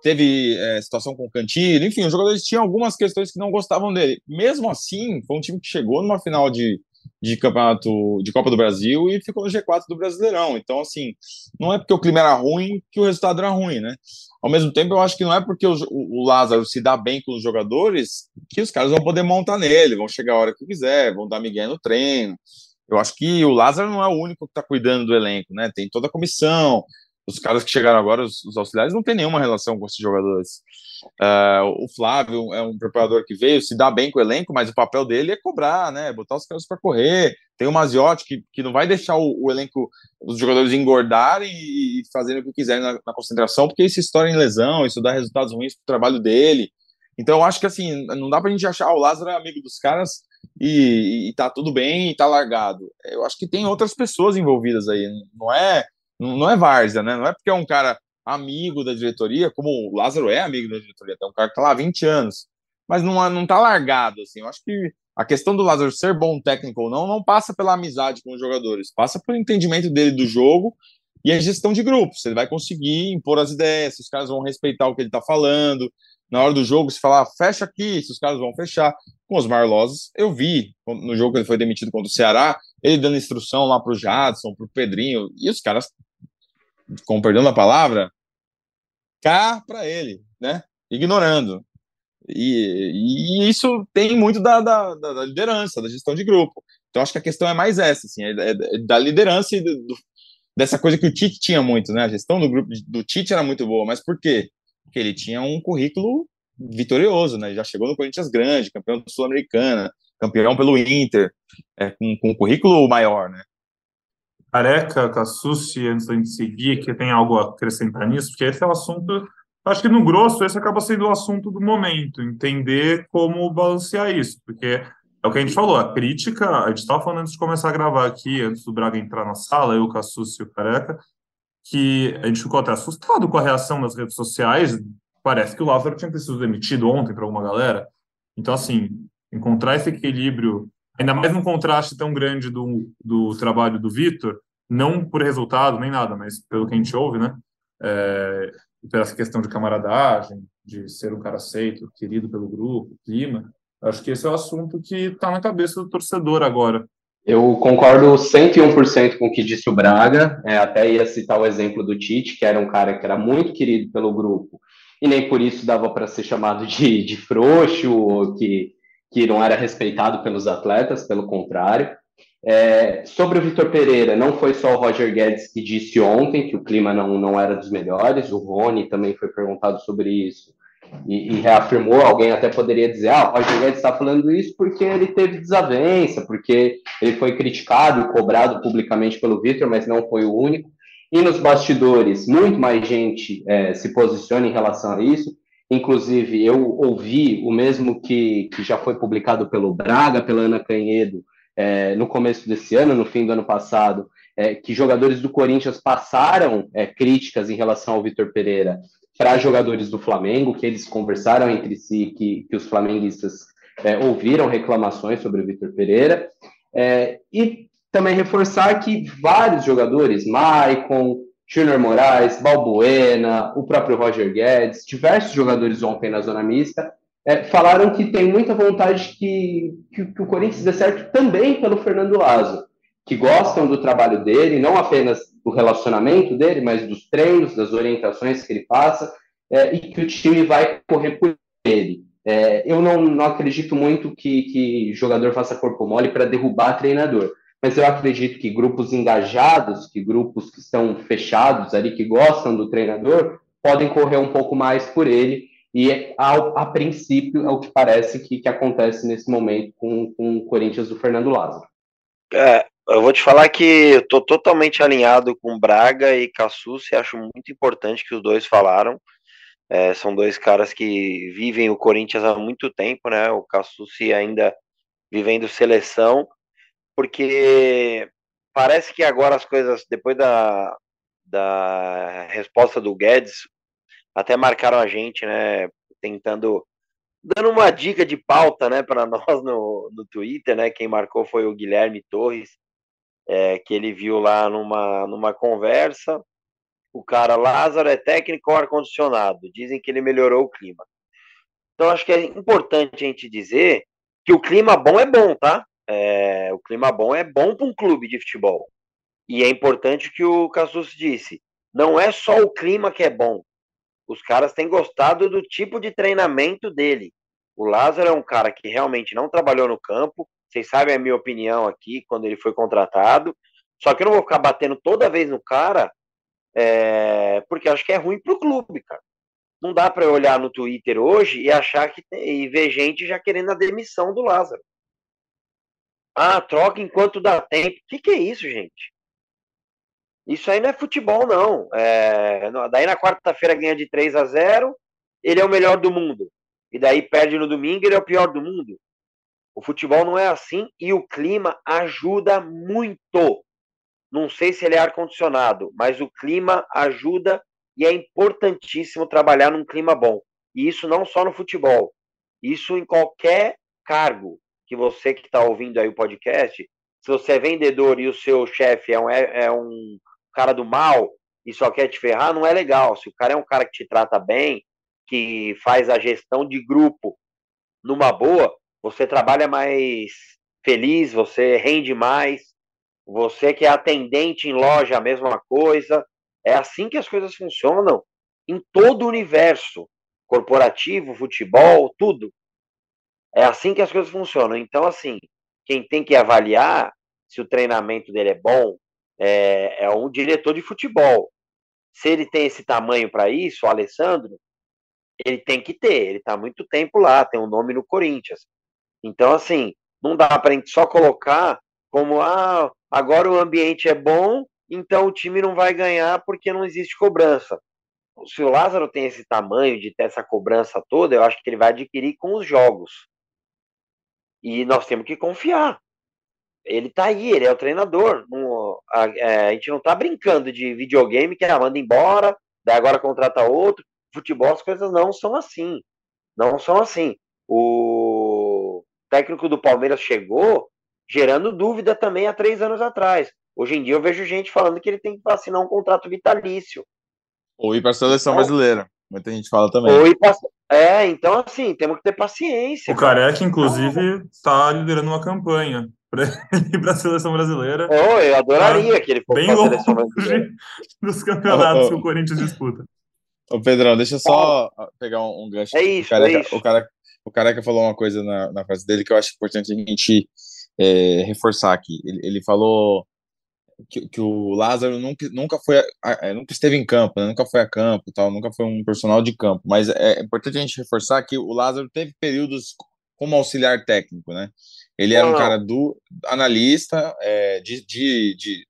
Teve é, situação com o Cantillo, enfim, os jogadores tinham algumas questões que não gostavam dele. Mesmo assim, foi um time que chegou numa final de, de campeonato de Copa do Brasil e ficou no G4 do Brasileirão. Então, assim, não é porque o clima era ruim que o resultado era ruim, né? Ao mesmo tempo, eu acho que não é porque o, o Lázaro se dá bem com os jogadores que os caras vão poder montar nele, vão chegar a hora que quiser, vão dar migué no treino. Eu acho que o Lázaro não é o único que está cuidando do elenco, né? Tem toda a comissão, os caras que chegaram agora, os, os auxiliares, não tem nenhuma relação com esses jogadores. Uh, o Flávio é um preparador que veio, se dá bem com o elenco, mas o papel dele é cobrar, né? Botar os caras para correr. Tem o Maziotti que, que não vai deixar o, o elenco, os jogadores engordarem e, e fazerem o que quiserem na, na, concentração, porque isso estoura em lesão, isso dá resultados ruins para o trabalho dele. Então eu acho que assim, não dá para a gente achar ah, o Lázaro é amigo dos caras e, e tá tudo bem e tá largado. Eu acho que tem outras pessoas envolvidas aí, não é não é várzea, né? Não é porque é um cara amigo da diretoria, como o Lázaro é amigo da diretoria, é um cara que tá lá há 20 anos, mas não, não tá largado, assim. Eu acho que a questão do Lázaro ser bom técnico ou não, não passa pela amizade com os jogadores, passa pelo entendimento dele do jogo e a gestão de grupos. Ele vai conseguir impor as ideias, se os caras vão respeitar o que ele tá falando. Na hora do jogo, se falar, fecha aqui, se os caras vão fechar. Com os Marloses, eu vi no jogo que ele foi demitido contra o Ceará, ele dando instrução lá pro Jadson, pro Pedrinho, e os caras com perdão da palavra, cá para ele, né? Ignorando. E, e, isso tem muito da, da, da, liderança, da gestão de grupo. Então, acho que a questão é mais essa, assim, é, é da liderança e do, do, dessa coisa que o Tite tinha muito, né? A gestão do grupo do Tite era muito boa, mas por quê? Porque ele tinha um currículo vitorioso, né? Já chegou no Corinthians grande, campeão Sul-Americana, campeão pelo Inter, é, com, com um currículo maior, né? Careca, Cassucci, antes da gente seguir, que tem algo a acrescentar nisso, porque esse é o assunto. Acho que no grosso, esse acaba sendo o assunto do momento, entender como balancear isso, porque é o que a gente falou, a crítica, a gente estava falando antes de começar a gravar aqui, antes do Braga entrar na sala, eu, Cassucci e o Careca, que a gente ficou até assustado com a reação das redes sociais. Parece que o Lázaro tinha sido demitido ontem para alguma galera. Então, assim, encontrar esse equilíbrio ainda mais num contraste tão grande do, do trabalho do Vitor, não por resultado nem nada, mas pelo que a gente ouve, né? É, pela essa questão de camaradagem, de ser um cara aceito, querido pelo grupo, clima. Acho que esse é o assunto que está na cabeça do torcedor agora. Eu concordo 101% com o que disse o Braga, é, até ia citar o exemplo do Tite, que era um cara que era muito querido pelo grupo, e nem por isso dava para ser chamado de, de frouxo, ou que que não era respeitado pelos atletas, pelo contrário. É, sobre o Vitor Pereira, não foi só o Roger Guedes que disse ontem que o clima não, não era dos melhores, o Rony também foi perguntado sobre isso e, e, reafirmou, alguém até poderia dizer, ah, o Roger Guedes está falando isso porque ele teve desavença, porque ele foi criticado e cobrado publicamente pelo Vitor, mas não foi o único. E nos bastidores, muito mais gente é, se posiciona em relação a isso. Inclusive, eu ouvi o mesmo que, que já foi publicado pelo Braga, pela Ana Canhedo, é, no começo desse ano, no fim do ano passado, é, que jogadores do Corinthians passaram é, críticas em relação ao Vitor Pereira para jogadores do Flamengo, que eles conversaram entre si, que, que os flamenguistas é, ouviram reclamações sobre o Vitor Pereira. É, e também reforçar que vários jogadores, Maicon, Júnior Moraes, Balbuena, o próprio Roger Guedes, diversos jogadores ontem na zona mista, é, falaram que tem muita vontade que, que, que, o Corinthians dê certo também pelo Fernando Lazo, que gostam do trabalho dele, não apenas do relacionamento dele, mas dos treinos, das orientações que ele passa, é, e que o time vai correr por ele. É, eu não, não acredito muito que, que jogador faça corpo mole para derrubar treinador, mas eu acredito que grupos engajados, que grupos que estão fechados ali, que gostam do treinador, podem correr um pouco mais por ele, e ao, a princípio é o que parece que, que acontece nesse momento com, com o Corinthians do Fernando Lázaro. É, eu vou te falar que eu tô totalmente alinhado com Braga e Cassucci, acho muito importante que os dois falaram. É, são dois caras que vivem o Corinthians há muito tempo, né? O Cassucci ainda vivendo seleção, porque parece que agora as coisas, depois da, da resposta do Guedes, até marcaram a gente, né? Tentando dando uma dica de pauta, né, para nós no, no Twitter, né? Quem marcou foi o Guilherme Torres, é, que ele viu lá numa, numa conversa. O cara, Lázaro é técnico ar-condicionado. Dizem que ele melhorou o clima. Então, acho que é importante a gente dizer que o clima bom é bom, tá? É, o clima bom é bom para um clube de futebol. E é importante que o Cassus disse: não é só o clima que é bom. Os caras têm gostado do tipo de treinamento dele. O Lázaro é um cara que realmente não trabalhou no campo, vocês sabem a minha opinião aqui quando ele foi contratado. Só que eu não vou ficar batendo toda vez no cara, é, porque acho que é ruim pro clube, cara. Não dá para olhar no Twitter hoje e achar que e ver gente já querendo a demissão do Lázaro. Ah, troca enquanto dá tempo. O que, que é isso, gente? Isso aí não é futebol, não. É, daí na quarta-feira ganha de 3 a 0, ele é o melhor do mundo. E daí perde no domingo, ele é o pior do mundo. O futebol não é assim e o clima ajuda muito. Não sei se ele é ar-condicionado, mas o clima ajuda e é importantíssimo trabalhar num clima bom. E isso não só no futebol, isso em qualquer cargo que você que está ouvindo aí o podcast, se você é vendedor e o seu chefe é um, é, é um cara do mal e só quer te ferrar, não é legal. Se o cara é um cara que te trata bem, que faz a gestão de grupo numa boa, você trabalha mais feliz, você rende mais, você que é atendente em loja, a mesma coisa. É assim que as coisas funcionam em todo o universo corporativo, futebol, tudo. É assim que as coisas funcionam. Então, assim, quem tem que avaliar se o treinamento dele é bom é, é um diretor de futebol. Se ele tem esse tamanho para isso, o Alessandro, ele tem que ter. Ele está muito tempo lá, tem um nome no Corinthians. Então, assim, não dá para a gente só colocar como, ah, agora o ambiente é bom, então o time não vai ganhar porque não existe cobrança. Se o Lázaro tem esse tamanho de ter essa cobrança toda, eu acho que ele vai adquirir com os jogos. E nós temos que confiar. Ele tá aí, ele é o treinador. Não, a, é, a, gente não tá brincando de videogame que ah, manda embora, daí agora contrata outro. Futebol, as coisas não são assim. Não são assim. O, técnico do Palmeiras chegou gerando dúvida também há três anos atrás. Hoje em dia eu vejo gente falando que ele tem que assinar um contrato vitalício. Ou ir para a seleção então, brasileira. Muita gente fala também. Ou. É, então assim, temos que ter paciência. O Careca, inclusive, está liderando uma campanha para ir para a seleção brasileira. Oh, eu adoraria tá que ele fosse bem longe dos campeonatos oh, oh, que o Corinthians disputa. Ô Pedrão, deixa eu só pegar um, um gancho. É isso, o careca, é isso. O cara, o Careca falou uma coisa na, na frase dele que eu acho importante a gente é, reforçar aqui. Ele, ele falou que, que, o Lázaro nunca, nunca foi a, nunca esteve em campo, né? nunca foi a campo, tal, nunca foi um personal de campo. Mas é importante a gente reforçar que o Lázaro teve períodos como auxiliar técnico, né? Ele era um cara do analista, é, de, de, de,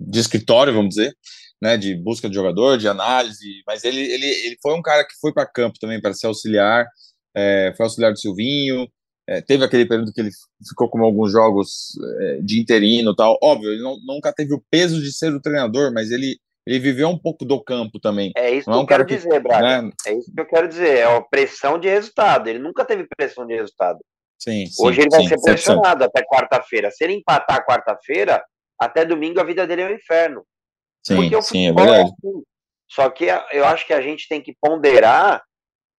de, escritório, vamos dizer, né? De busca de jogador, de análise. Mas ele, ele, ele foi um cara que foi para campo também para ser auxiliar. É, foi auxiliar do Silvinho, é, teve aquele período que ele ficou com alguns jogos é, de interino tal. Óbvio, ele não, nunca teve o peso de ser o treinador, mas ele, ele viveu um pouco do campo também. É isso não que é eu quero que, dizer, Braga. Né? É isso que eu quero dizer. É a pressão de resultado. Ele nunca teve pressão de resultado. Sim, Hoje ele vai sim, ser pressionado 100%. até quarta-feira. Se ele empatar quarta-feira, até domingo a vida dele é um inferno. Sim, Porque sim, é, é verdade. É assim. Só que eu acho que a gente tem que ponderar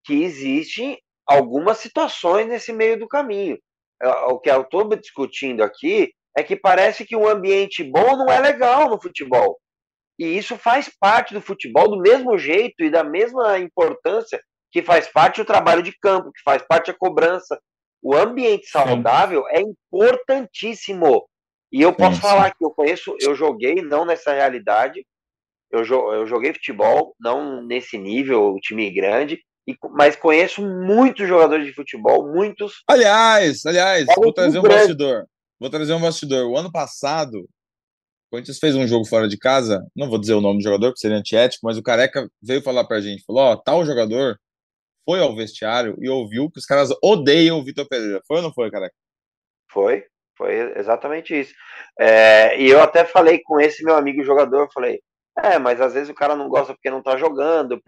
que existe algumas situações nesse meio do caminho. O que eu estou discutindo aqui é que parece que um ambiente bom não é legal no futebol. E isso faz parte do futebol do mesmo jeito e da mesma importância que faz parte o trabalho de campo, que faz parte a cobrança. O ambiente saudável é importantíssimo. E eu posso falar que eu conheço, eu joguei, não nessa realidade, eu, eu joguei futebol, não nesse nível, time grande, mas conheço muitos jogadores de futebol, muitos. Aliás, aliás, é vou trazer um grande. bastidor. Vou trazer um bastidor. O ano passado, o Corinthians fez um jogo fora de casa, não vou dizer o nome do jogador, porque seria antiético, mas o Careca veio falar pra gente, falou, ó, oh, tal jogador foi ao vestiário e ouviu que os caras odeiam o Vitor Pereira. Foi ou não foi, Careca? Foi, foi exatamente isso. É, e eu até falei com esse meu amigo jogador, falei, é, mas às vezes o cara não gosta porque não tá jogando.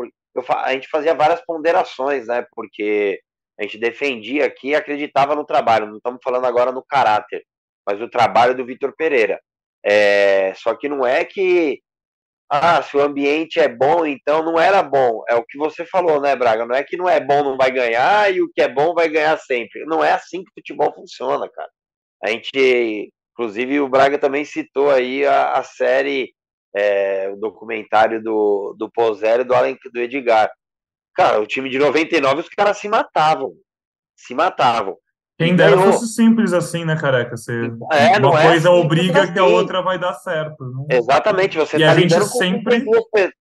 A gente fazia várias ponderações, né? Porque a gente defendia aqui e acreditava no trabalho. Não estamos falando agora no caráter, mas o trabalho do Vitor Pereira. É, só que não é que ah, se o ambiente é bom, então não era bom. É o que você falou, né, Braga? Não é que não é bom não vai ganhar e o que é bom vai ganhar sempre. Não é assim que o futebol funciona, cara. A gente, inclusive, o Braga também citou aí a, a série é, o documentário do, do Pozero e do, Allen, do Edgar. Cara, o time de 99, os caras se matavam. Se matavam. Quem dera fosse simples assim, né, careca? Você, é, uma é coisa é obriga assim. que a outra vai dar certo. Não... Exatamente, você e tá a gente sempre. Você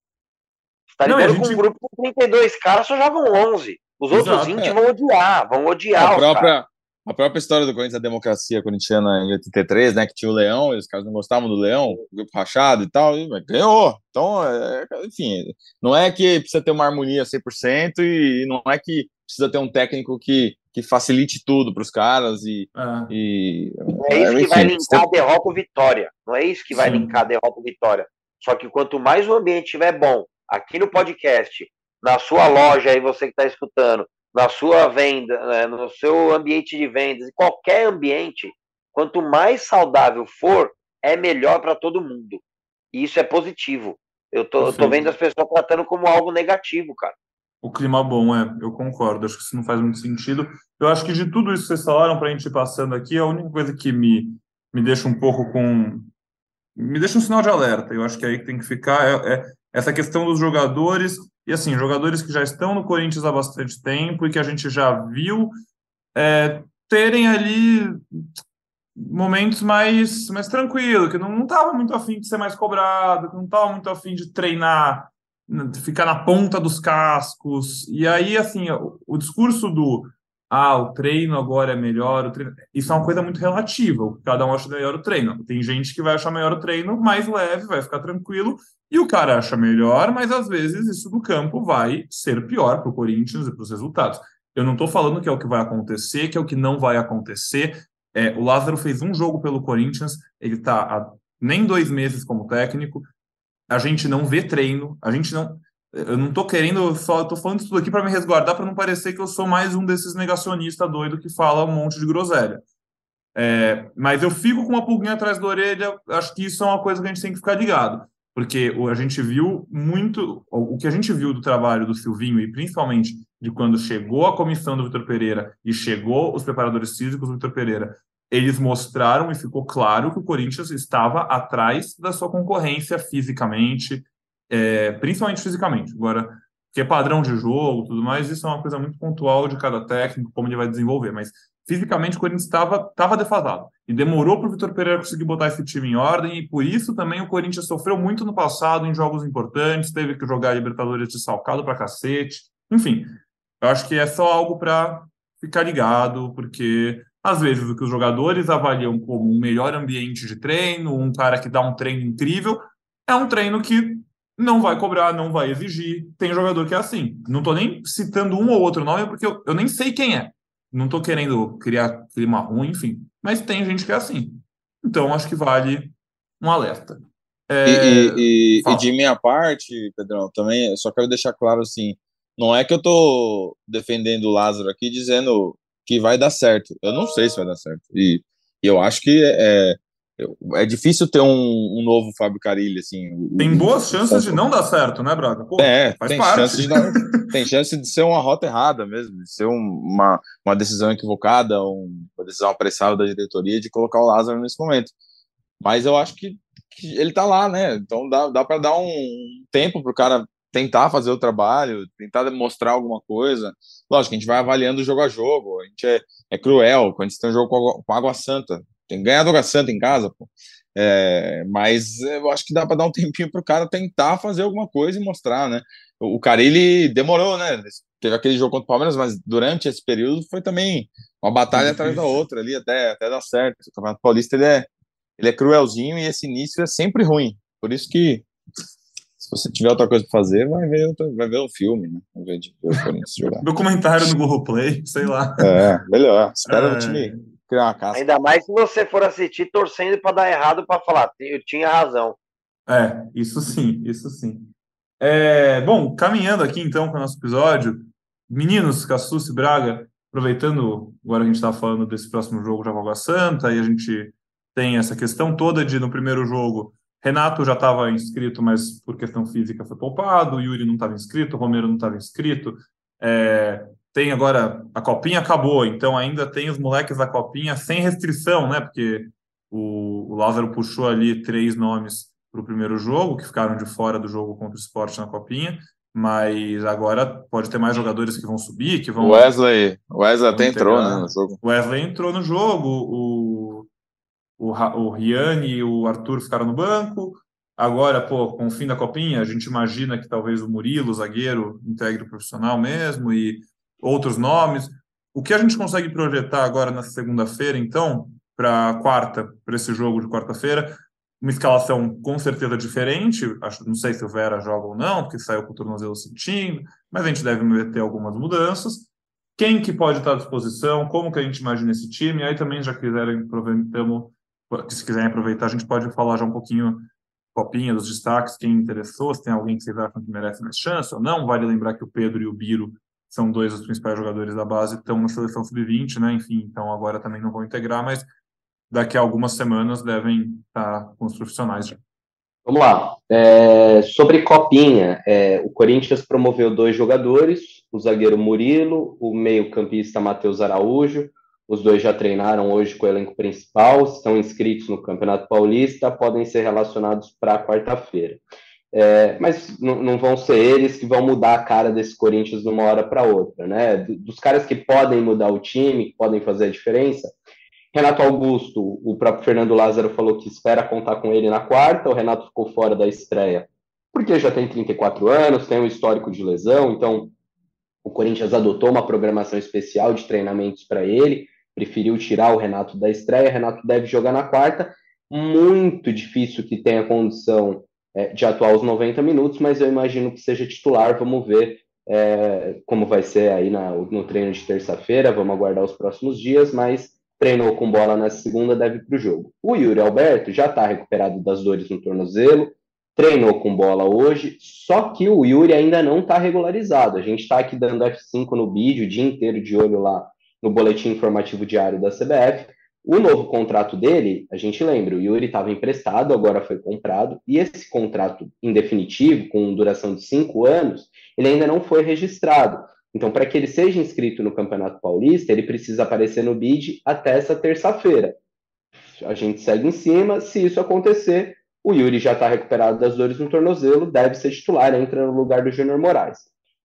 tá lidando gente... com um grupo com 32 caras, só jogam 11. Os outros Exato, 20 é. vão odiar, vão odiar. A própria, a própria história do Corinthians, a democracia corintiana em 83, né, que tinha o Leão, e os caras não gostavam do Leão, grupo rachado e tal, e ganhou. Então, é, enfim, não é que precisa ter uma harmonia 100% e não é que precisa ter um técnico que, que facilite tudo para os caras e, ah. e, Não é isso que vai linkar a derrota ou vitória. Não é isso que vai Sim. linkar a derrota ou vitória. Só que quanto mais o ambiente estiver bom, aqui no podcast, na sua loja aí, você que está escutando, na sua venda, né, no seu ambiente de vendas, em qualquer ambiente, quanto mais saudável for, é melhor para todo mundo. E isso é positivo. Eu tô, eu tô vendo as pessoas tratando como algo negativo, cara. O clima bom, é, eu concordo. Acho que isso não faz muito sentido. Eu acho que de tudo isso que vocês falaram, para a gente ir passando aqui, a única coisa que me, me deixa um pouco com. Me deixa um sinal de alerta. Eu acho que aí tem que ficar é, é essa questão dos jogadores e assim, jogadores que já estão no Corinthians há bastante tempo e que a gente já viu é, terem ali momentos mais, mais tranquilos, que não estava muito afim de ser mais cobrado, que não estava muito afim de treinar, de ficar na ponta dos cascos. E aí, assim, o, o discurso do ah, o treino agora é melhor, treino... isso é uma coisa muito relativa, cada um acha melhor o treino. Tem gente que vai achar melhor o treino mais leve, vai ficar tranquilo, e o cara acha melhor, mas às vezes isso do campo vai ser pior para o Corinthians e para os resultados. Eu não estou falando que é o que vai acontecer, que é o que não vai acontecer. É, o Lázaro fez um jogo pelo Corinthians, ele está há nem dois meses como técnico. A gente não vê treino, a gente não. Eu não estou querendo, só estou falando isso tudo aqui para me resguardar, para não parecer que eu sou mais um desses negacionistas doido que fala um monte de groselha. É, mas eu fico com uma pulguinha atrás da orelha, acho que isso é uma coisa que a gente tem que ficar ligado porque a gente viu muito, o que a gente viu do trabalho do Silvinho, e principalmente de quando chegou a comissão do Vitor Pereira e chegou os preparadores físicos do Vitor Pereira, eles mostraram e ficou claro que o Corinthians estava atrás da sua concorrência fisicamente, é, principalmente fisicamente. Agora, que é padrão de jogo tudo mais, isso é uma coisa muito pontual de cada técnico, como ele vai desenvolver, mas fisicamente o Corinthians estava defasado. E demorou para o Vitor Pereira conseguir botar esse time em ordem, e por isso também o Corinthians sofreu muito no passado em jogos importantes, teve que jogar Libertadores de salcado para cacete. Enfim, eu acho que é só algo para ficar ligado, porque às vezes o que os jogadores avaliam como um melhor ambiente de treino, um cara que dá um treino incrível, é um treino que não vai cobrar, não vai exigir. Tem jogador que é assim. Não estou nem citando um ou outro nome, porque eu, eu nem sei quem é. Não estou querendo criar clima ruim, enfim. Mas tem gente que é assim. Então, acho que vale um alerta. É... E, e, e, de minha parte, Pedrão, também só quero deixar claro assim: não é que eu estou defendendo o Lázaro aqui dizendo que vai dar certo. Eu não sei se vai dar certo. E, e eu acho que é, é difícil ter um, um novo Fábio Carilli, assim. Tem boas chances de não dar certo, né, Braga? Pô, é, tem chance, de dar, tem chance de ser uma rota errada mesmo, de ser um, uma, uma decisão equivocada, um, uma decisão apressada da diretoria de colocar o Lázaro nesse momento. Mas eu acho que, que ele tá lá, né? Então dá, dá para dar um tempo pro cara tentar fazer o trabalho, tentar demonstrar alguma coisa. Lógico, a gente vai avaliando jogo a jogo, a gente é, é cruel, quando a gente tem um jogo com água santa, tem que ganhar do Santa em casa, pô. É, mas eu acho que dá para dar um tempinho para o cara tentar fazer alguma coisa e mostrar, né? O cara ele demorou, né? Teve aquele jogo contra o Palmeiras, mas durante esse período foi também uma batalha atrás da outra ali, até, até dar certo. O Campeonato Paulista ele é, ele é cruelzinho e esse início é sempre ruim. Por isso que se você tiver outra coisa para fazer, vai ver, vai ver o filme, né? Vai ver, de ver o Corinthians jogar. Documentário no Google Play, sei lá. É, melhor. Espera é... o time criar uma casca. Ainda mais se você for assistir torcendo para dar errado para falar, eu tinha razão. É, isso sim, isso sim. É, bom, caminhando aqui então com o nosso episódio, meninos, Cassus e Braga, aproveitando agora a gente está falando desse próximo jogo de Água Santa, e a gente tem essa questão toda de no primeiro jogo, Renato já estava inscrito, mas por questão física foi poupado, Yuri não estava inscrito, Romero não estava inscrito, é, tem agora a copinha acabou, então ainda tem os moleques da copinha sem restrição, né? Porque o, o Lázaro puxou ali três nomes para o primeiro jogo que ficaram de fora do jogo contra o esporte na copinha, mas agora pode ter mais jogadores que vão subir, que vão. Wesley, Wesley até entrou né, no jogo. Wesley entrou no jogo, o, o, o Riane e o Arthur ficaram no banco. Agora, pô, com o fim da copinha, a gente imagina que talvez o Murilo, o zagueiro, integre o profissional mesmo, e outros nomes. O que a gente consegue projetar agora na segunda-feira, então, para quarta, para esse jogo de quarta-feira, uma escalação com certeza diferente. Acho, não sei se o Vera joga ou não, porque saiu com o tornozelo sentindo, mas a gente deve ter algumas mudanças. Quem que pode estar à disposição? Como que a gente imagina esse time? Aí também, já quiserem aproveitamos, se quiserem aproveitar, a gente pode falar já um pouquinho copinha dos destaques, quem interessou, se tem alguém que vocês acham que merece mais chance ou não. Vale lembrar que o Pedro e o Biro são dois dos principais jogadores da base, estão na seleção sub-20, né? Enfim, então agora também não vão integrar, mas daqui a algumas semanas devem estar com os profissionais já. Vamos lá. É, sobre Copinha, é, o Corinthians promoveu dois jogadores, o zagueiro Murilo, o meio-campista Matheus Araújo. Os dois já treinaram hoje com o elenco principal, estão inscritos no Campeonato Paulista, podem ser relacionados para quarta-feira. É, mas não vão ser eles que vão mudar a cara desse Corinthians de uma hora para outra, né? Dos caras que podem mudar o time, que podem fazer a diferença. Renato Augusto, o próprio Fernando Lázaro falou que espera contar com ele na quarta. O Renato ficou fora da estreia porque já tem 34 anos, tem um histórico de lesão, então o Corinthians adotou uma programação especial de treinamentos para ele, preferiu tirar o Renato da estreia. O Renato deve jogar na quarta. Muito difícil que tenha condição é, de atuar os 90 minutos, mas eu imagino que seja titular. Vamos ver é, como vai ser aí na, no treino de terça-feira. Vamos aguardar os próximos dias, mas treinou com bola na segunda, deve para o jogo. O Yuri Alberto já está recuperado das dores no tornozelo, treinou com bola hoje, só que o Yuri ainda não está regularizado. A gente está aqui dando F5 no vídeo, o dia inteiro de olho lá no boletim informativo diário da CBF. O novo contrato dele, a gente lembra, o Yuri estava emprestado, agora foi comprado, e esse contrato em definitivo, com duração de cinco anos, ele ainda não foi registrado. Então, para que ele seja inscrito no Campeonato Paulista, ele precisa aparecer no BID até essa terça-feira. A gente segue em cima, se isso acontecer, o Yuri já está recuperado das dores no tornozelo, deve ser titular, entra no lugar do Júnior Moraes.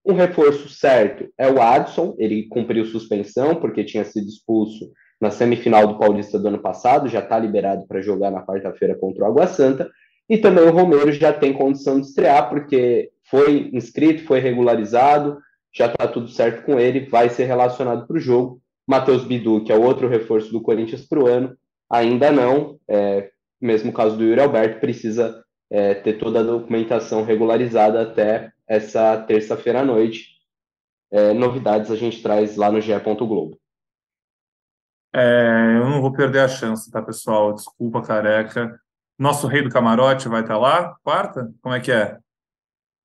Um reforço certo é o Adson, ele cumpriu suspensão porque tinha sido expulso na semifinal do Paulista do ano passado, já está liberado para jogar na quarta-feira contra o Água Santa. E também o Romero já tem condição de estrear, porque foi inscrito, foi regularizado, já está tudo certo com ele, vai ser relacionado para o jogo. Matheus Bidu, que é outro reforço do Corinthians para o ano, ainda não. É, mesmo caso do Yuri Alberto, precisa é, ter toda a documentação regularizada até essa terça-feira à noite. É, novidades a gente traz lá no GE. Globo. É, eu não vou perder a chance, tá, pessoal? Desculpa, careca. Nosso rei do camarote vai estar lá? Quarta? Como é que é?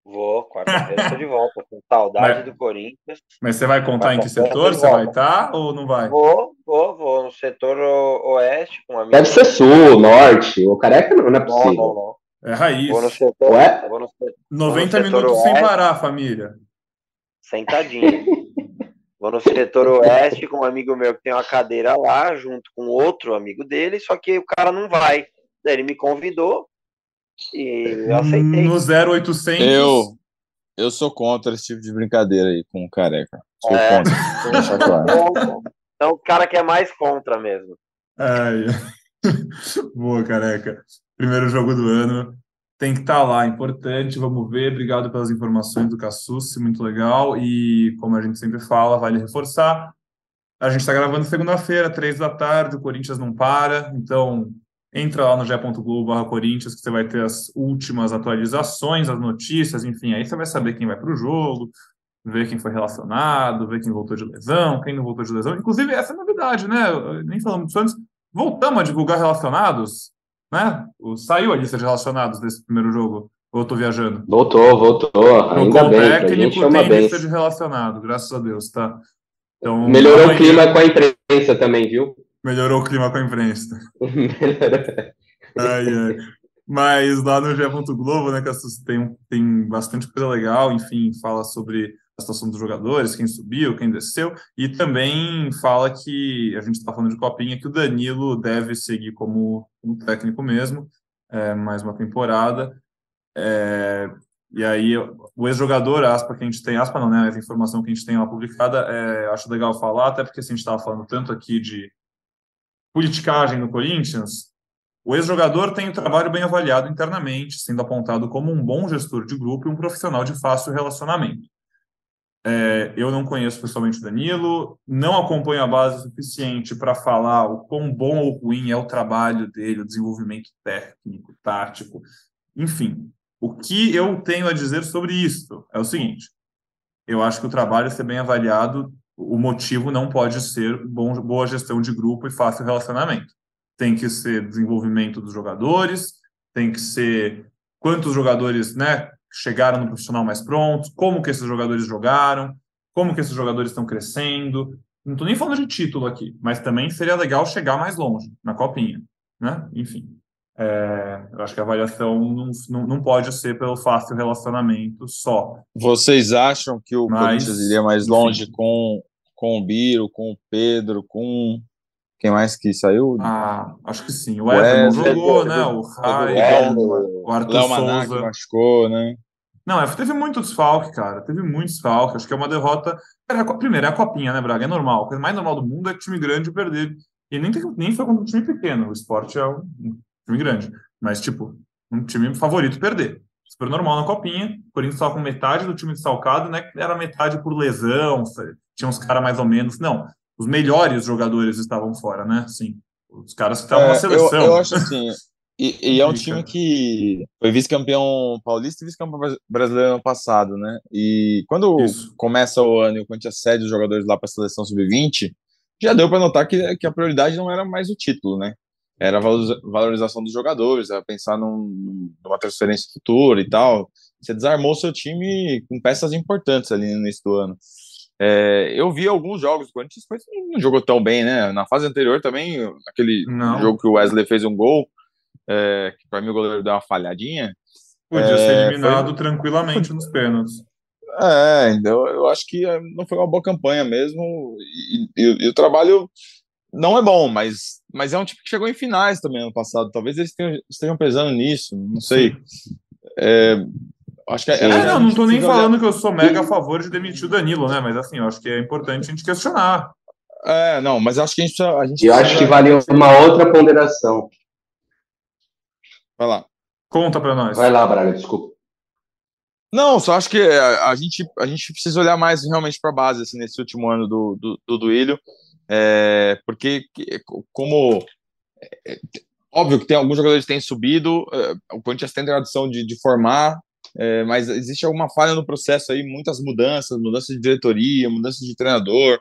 Vou, quarta-feira estou de volta, com saudade mas, do Corinthians. Mas você vai contar em que setor? Você vai estar ou não vai? Vou, vou, vou. No setor oeste, com a minha. Deve ser sul, norte. O careca não, não é possível. Não, não, não. É raiz. Vou no setor, Ué? Vou no setor, 90 no minutos oeste, sem parar, família. Sentadinho. vou no setor oeste com um amigo meu que tem uma cadeira lá, junto com outro amigo dele, só que o cara não vai. Daí ele me convidou e eu aceitei. No 0800. Eu, eu sou contra esse tipo de brincadeira aí com o careca. Sou é, contra. Então o cara que é mais contra mesmo. Ai. Boa, careca. Primeiro jogo do ano. Tem que estar tá lá, importante. Vamos ver. Obrigado pelas informações do Cassus, muito legal. E como a gente sempre fala, vale reforçar. A gente está gravando segunda-feira, três da tarde. O Corinthians não para, então entra lá no ge.globo Corinthians que você vai ter as últimas atualizações, as notícias, enfim, aí você vai saber quem vai para o jogo, ver quem foi relacionado, ver quem voltou de lesão, quem não voltou de lesão. Inclusive, essa é novidade, né? Nem falamos disso antes. Voltamos a divulgar relacionados, né? Saiu a lista de relacionados desse primeiro jogo. Ou eu tô viajando? Voltou, voltou. Ainda bem, técnico tem lista de relacionado, graças a Deus, tá? Então, Melhorou o clima com a imprensa também, viu? Melhorou o clima com a imprensa. ai, ai. Mas lá no GE. Globo, né, que tem, tem bastante coisa legal, enfim, fala sobre situação dos jogadores, quem subiu, quem desceu, e também fala que a gente está falando de copinha, que o Danilo deve seguir como, como técnico mesmo, é, mais uma temporada. É, e aí, o ex-jogador, aspa, que a gente tem, aspa não, né, essa informação que a gente tem lá publicada, é, acho legal falar, até porque assim, a gente estava falando tanto aqui de politicagem no Corinthians, o ex-jogador tem o trabalho bem avaliado internamente, sendo apontado como um bom gestor de grupo e um profissional de fácil relacionamento. É, eu não conheço pessoalmente o Danilo, não acompanho a base suficiente para falar o quão bom ou ruim é o trabalho dele, o desenvolvimento técnico, tático, enfim. O que eu tenho a dizer sobre isso é o seguinte: eu acho que o trabalho ser bem avaliado o motivo não pode ser bom, boa gestão de grupo e fácil relacionamento. Tem que ser desenvolvimento dos jogadores, tem que ser quantos jogadores né, chegaram no profissional mais prontos, como que esses jogadores jogaram, como que esses jogadores estão crescendo. Não estou nem falando de título aqui, mas também seria legal chegar mais longe na copinha. Né? Enfim, é, eu acho que a avaliação não, não, não, pode ser pelo fácil relacionamento só. Vocês acham que o Mas, Corinthians iria mais longe enfim. com com o Biro, com o Pedro, com quem mais que saiu? Ah, acho que sim. O Wesley, não jogou, né? O Rai, o Arthur Léo Souza. machucou, né? Não, é, teve muito desfalque, cara. Teve muito desfalque. Acho que é uma derrota. Primeiro, é a copinha, né, Braga? É normal. A coisa mais normal do mundo é time grande perder. E nem, nem foi contra um time pequeno. O esporte é um time grande. Mas, tipo, um time favorito perder. Super normal na copinha. O Corinthians estava com metade do time desfalcado, né? Era metade por lesão, tinha uns caras mais ou menos. Não, os melhores jogadores estavam fora, né? Sim. Os caras que estavam é, na seleção. Eu, eu acho assim. E, e, é um time que foi vice-campeão paulista e vice-campeão brasileiro ano passado, né? E quando Isso. começa o ano e o Corinthians cede os jogadores lá para a seleção sub-20, já deu para notar que, que a prioridade não era mais o título, né? Era a valorização dos jogadores, era pensar num, numa transferência futura e tal. Você desarmou seu time com peças importantes ali no início do ano. É, eu vi alguns jogos do Corinthians, mas não jogou tão bem, né? Na fase anterior também, aquele não. jogo que o Wesley fez um gol, é, que para mim o goleiro deu uma falhadinha. Podia é, ser eliminado foi... tranquilamente nos pênaltis. É, então eu acho que é, não foi uma boa campanha mesmo. E, e, e, o trabalho não é bom, mas, mas é um tipo que chegou em finais também ano passado. Talvez eles tenham, estejam pesando nisso, não sei. É, Acho que é, é, não, não tô nem falando que eu sou mega a favor de demitir o Danilo, né? Mas assim, eu acho que é importante a gente questionar. É, não, mas acho que a gente precisa. A gente eu acho que vale uma outra ponderação. Vai lá. Conta para nós. Vai lá, Braga, desculpa. Não, só acho que a, a, gente, a gente precisa olhar mais realmente para a base assim, nesse último ano do, do, do Duílio, é, porque como é, óbvio que tem alguns jogadores que têm subido, é, o Corinthians tem tradição de, de formar, é, mas existe alguma falha no processo aí, muitas mudanças, mudança de diretoria, mudança de treinador,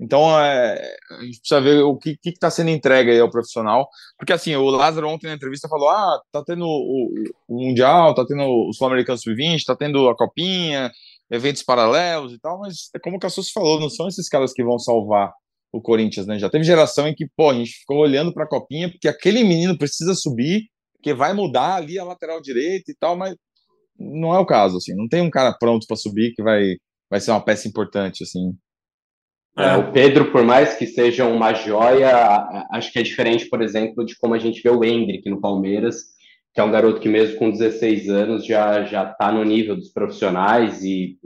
então, é, a gente precisa ver o que está sendo entregue aí ao profissional. Porque, assim, o Lázaro ontem na entrevista falou: ah, tá tendo o, o Mundial, tá tendo o Sul-Americano Sub-20, tá tendo a Copinha, eventos paralelos e tal, mas é como o Cassus falou, não são esses caras que vão salvar o Corinthians, né? Já teve geração em que, pô, a gente ficou olhando para a Copinha porque aquele menino precisa subir, porque vai mudar ali a lateral direita e tal, mas não é o caso, assim. Não tem um cara pronto para subir que vai, vai ser uma peça importante, assim. É, o Pedro, por mais que seja uma joia, acho que é diferente, por exemplo, de como a gente vê o Hendrick no Palmeiras, que é um garoto que mesmo com 16 anos já já está no nível dos profissionais e,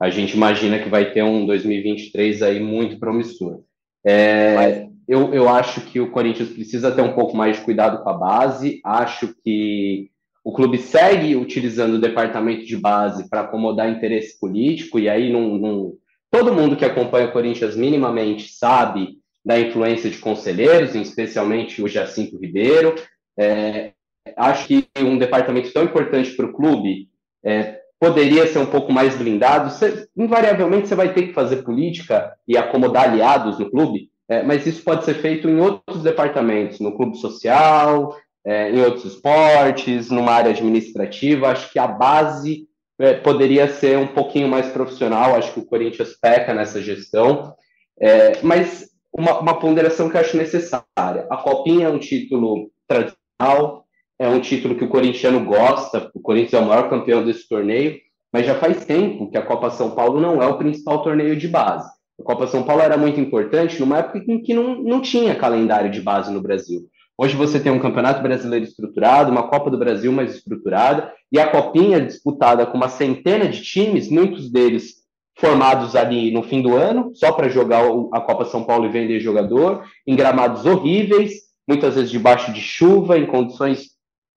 a gente imagina que vai ter um 2023 aí muito promissor. É, eu, eu acho que o Corinthians precisa ter um pouco mais de cuidado com a base. Acho que o clube segue utilizando o departamento de base para acomodar interesse político, e aí não, não Todo mundo que acompanha o Corinthians minimamente sabe da influência de conselheiros, especialmente o Jacinto Ribeiro. É, acho que um departamento tão importante para o clube é, poderia ser um pouco mais blindado. Invariavelmente você vai ter que fazer política e acomodar aliados no clube, é, mas isso pode ser feito em outros departamentos, no clube social, é, em outros esportes, numa área administrativa. Acho que a base é, poderia ser um pouquinho mais profissional. Acho que o Corinthians peca nessa gestão, é, mas uma, uma, ponderação que eu acho necessária. A Copinha é um título tradicional, é um título que o corintiano gosta. O Corinthians é o maior campeão desse torneio, mas já faz tempo que a Copa São Paulo não é o principal torneio de base. A Copa São Paulo era muito importante numa época em que não, não tinha calendário de base no Brasil. Hoje você tem um campeonato brasileiro estruturado, uma Copa do Brasil mais estruturada, e a Copinha disputada com uma centena de times, muitos deles formados ali no fim do ano, só para jogar a Copa São Paulo e vender jogador, em gramados horríveis, muitas vezes debaixo de chuva, em condições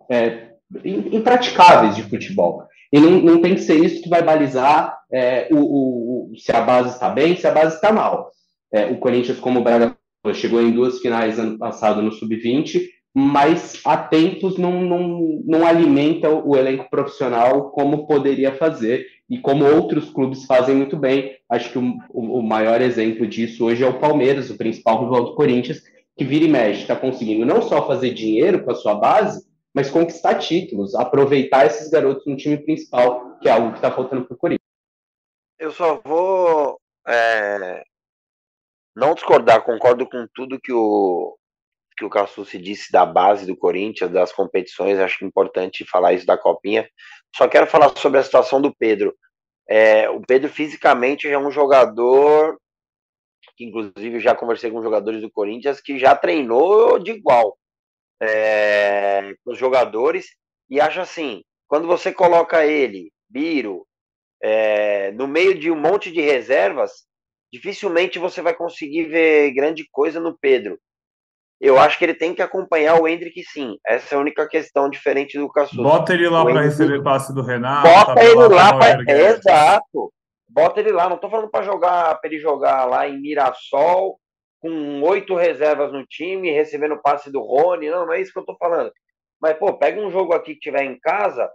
é, impraticáveis de futebol. E não, não, tem que ser isso que vai balizar é, o, o, o, se a base está bem, se a base está mal. É, o Corinthians, como o Braga chegou em duas finais ano passado no Sub-20, mas há tempos não, não, não alimenta o elenco profissional como poderia fazer e como outros clubes fazem muito bem. Acho que o, o maior exemplo disso hoje é o Palmeiras, o principal rival do Corinthians, que vira e mexe, está conseguindo não só fazer dinheiro com a sua base, mas conquistar títulos, aproveitar esses garotos no time principal, que é algo que está faltando para o Corinthians. Eu só vou é, não discordar, concordo com tudo que o que o Cassucci disse da base do Corinthians, das competições, acho importante falar isso da Copinha. Só quero falar sobre a situação do Pedro. É, o Pedro fisicamente é um jogador que inclusive já conversei com jogadores do Corinthians que já treinou de igual é, com os jogadores e acho assim, quando você coloca ele, Biro, é, no meio de um monte de reservas, dificilmente você vai conseguir ver grande coisa no Pedro. Eu acho que ele tem que acompanhar o Hendrick, sim. Essa é a única questão diferente do Cassus. Bota ele lá para receber passe do Renato. Bota ele lá para. Exato. Bota ele lá. Não estou falando para jogar, para ele jogar lá em Mirassol com oito reservas no time, recebendo passe do Rony. Não, não é isso que eu estou falando. Mas, pô, pega um jogo aqui que tiver em casa,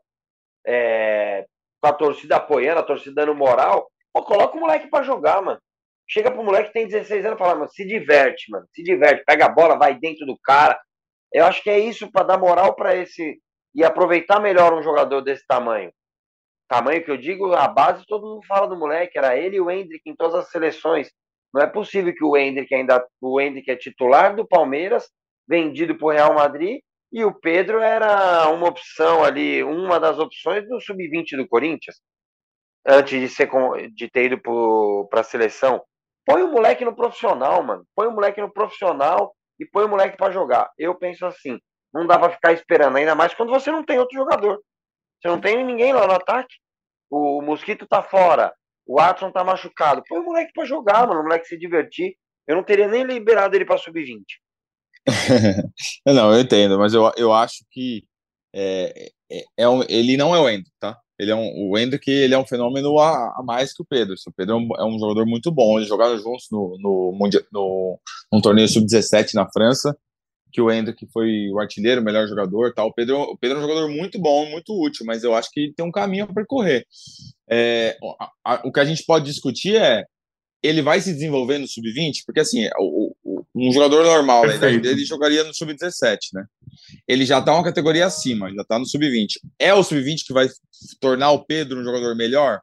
é, com a torcida apoiando, a torcida dando moral, pô, coloca o moleque para jogar, mano. Chega pro moleque que tem 16 anos e fala, mano, se diverte, mano, se diverte, pega a bola, vai dentro do cara. Eu acho que é isso para dar moral para esse e aproveitar melhor um jogador desse tamanho. Tamanho que eu digo, a base todo mundo fala do moleque, era ele e o Hendrick em todas as seleções. Não é possível que o Hendrick ainda o Hendrick é titular do Palmeiras, vendido para o Real Madrid, e o Pedro era uma opção ali, uma das opções do sub-20 do Corinthians, antes de ser de ter ido para a seleção. Põe o moleque no profissional, mano. Põe o moleque no profissional e põe o moleque para jogar. Eu penso assim, não dá para ficar esperando, ainda mais quando você não tem outro jogador. Você não tem ninguém lá no ataque. o Mosquito tá fora, o Watson tá machucado. Põe o moleque pra jogar, mano, o moleque se divertir. Eu não teria nem liberado ele pra sub-20. não, eu entendo, mas eu, eu acho que é, é, é um, ele não é o Endo, tá? Ele é um, o que ele é um fenômeno a, a, mais que o Pedro. O Pedro é um, é um jogador muito bom. Eles jogaram juntos no, no, no, torneio sub-17 na França que o Hendrick foi o artilheiro, o melhor jogador, tal. O Pedro, o Pedro é um jogador muito bom, muito útil, mas eu acho que tem um caminho a percorrer. É, a, a, o que a gente pode discutir é ele vai se desenvolver no sub-20, porque assim, o, um jogador normal, né, dele jogaria no sub-17, né? Ele já está uma categoria acima, já está no sub-20. É o sub-20 que vai tornar o Pedro um jogador melhor?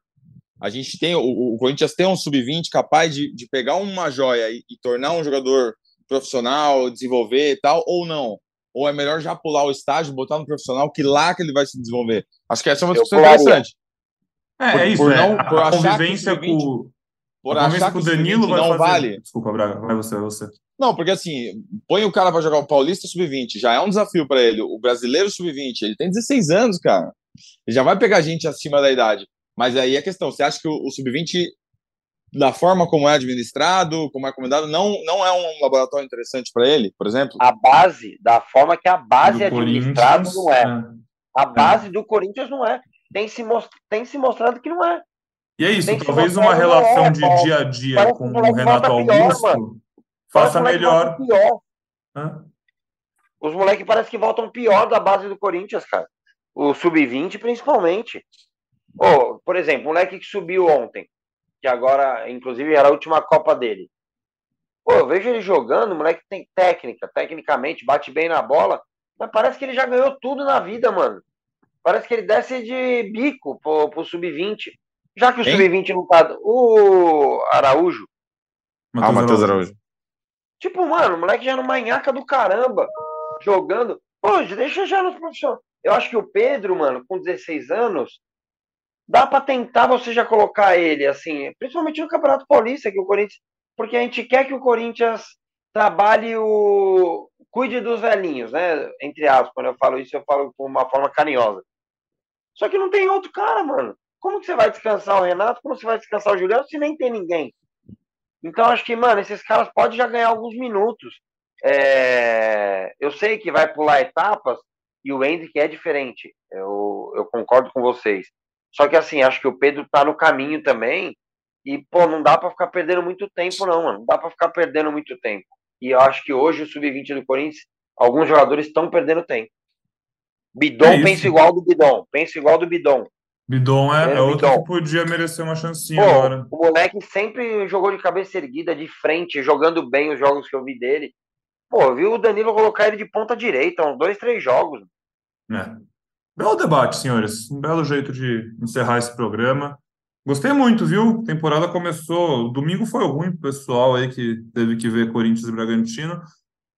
A gente tem, o, o Corinthians tem um sub-20 capaz de, de pegar uma joia e, e tornar um jogador profissional, desenvolver e tal, ou não? Ou é melhor já pular o estágio, botar no profissional, que lá que ele vai se desenvolver? Acho que essa é uma discussão interessante. É, por, é isso, por né? não, por a, convivência com, por a achar que o Danilo vai não fazer... vale. Desculpa, Braga, vai você, vai você. Não, porque assim, põe o cara para jogar o Paulista Sub-20, já é um desafio para ele. O brasileiro Sub-20, ele tem 16 anos, cara. Ele já vai pegar gente acima da idade. Mas aí a questão, você acha que o, o Sub-20 da forma como é administrado, como é comandado, não, não é um laboratório interessante para ele, por exemplo? A base, da forma que a base do é administrada, não é. é. A base é. do Corinthians não é. Tem se, most... tem se mostrado que não é. E é isso, talvez uma relação é, de dia a dia com o Renato Augusto pior, faça melhor. Os moleques parece que voltam pior da base do Corinthians, cara. O sub-20, principalmente. Oh, por exemplo, o moleque que subiu ontem que agora, inclusive, era a última Copa dele. Pô, eu vejo ele jogando, o moleque tem técnica, tecnicamente, bate bem na bola, mas parece que ele já ganhou tudo na vida, mano. Parece que ele desce de bico pro, pro Sub-20. Já que o Sub-20 não tá. O Araújo. Ah, o Matheus Araújo. Tipo, mano, o moleque já no manhaca do caramba, jogando. Pô, deixa já no profissional. Eu acho que o Pedro, mano, com 16 anos, dá para tentar você já colocar ele assim, principalmente no Campeonato Paulista, que o Corinthians, porque a gente quer que o Corinthians trabalhe o cuide dos velhinhos, né? Entre aspas, quando eu falo isso, eu falo por uma forma carinhosa. Só que não tem outro cara, mano. Como que você vai descansar o Renato? Como você vai descansar o Juliano se nem tem ninguém? Então acho que, mano, esses caras podem já ganhar alguns minutos. É... Eu sei que vai pular etapas e o Hendrick é diferente. Eu, eu concordo com vocês. Só que assim, acho que o Pedro tá no caminho também. E, pô, não dá para ficar perdendo muito tempo, não, mano. Não dá para ficar perdendo muito tempo. E eu acho que hoje o Sub-20 do Corinthians, alguns jogadores estão perdendo tempo. Bidon é pensa igual do Bidon. Pensa igual do Bidon. Bidon é, é, é outro Bidon. que podia merecer uma chancinha Pô, agora. O moleque sempre jogou de cabeça erguida, de frente, jogando bem os jogos que eu vi dele. Pô, viu o Danilo colocar ele de ponta direita, uns dois, três jogos. É. Belo debate, senhores. Um belo jeito de encerrar esse programa. Gostei muito, viu? A temporada começou. Domingo foi ruim pro pessoal aí que teve que ver Corinthians e Bragantino.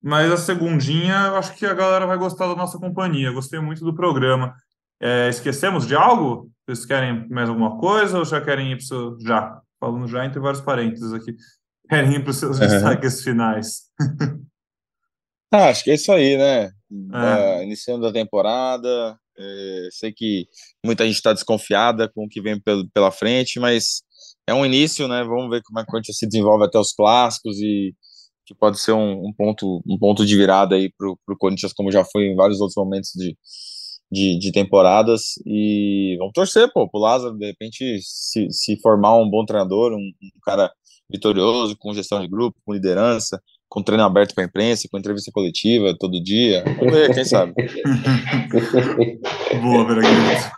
Mas a segundinha, eu acho que a galera vai gostar da nossa companhia. Gostei muito do programa. É, esquecemos de algo? Vocês querem mais alguma coisa ou já querem ir para seu... Já, falando já entre vários parênteses aqui. Querem ir para os seus destaques finais? ah, acho que é isso aí, né? É. iniciando a temporada, é, sei que muita gente está desconfiada com o que vem pela frente, mas é um início, né? Vamos ver como é que o Corinthians se desenvolve até os clássicos e que pode ser um, um ponto, um ponto de virada aí para o Corinthians, como já foi em vários outros momentos de, de, de, temporadas. E vamos torcer, pô, pro Lázaro, de repente, se, se formar um bom treinador, um, um cara vitorioso, com gestão de grupo, com liderança, com treino aberto para a imprensa, com entrevista coletiva todo dia. Vamos ver, quem sabe. Boa, Braguinho.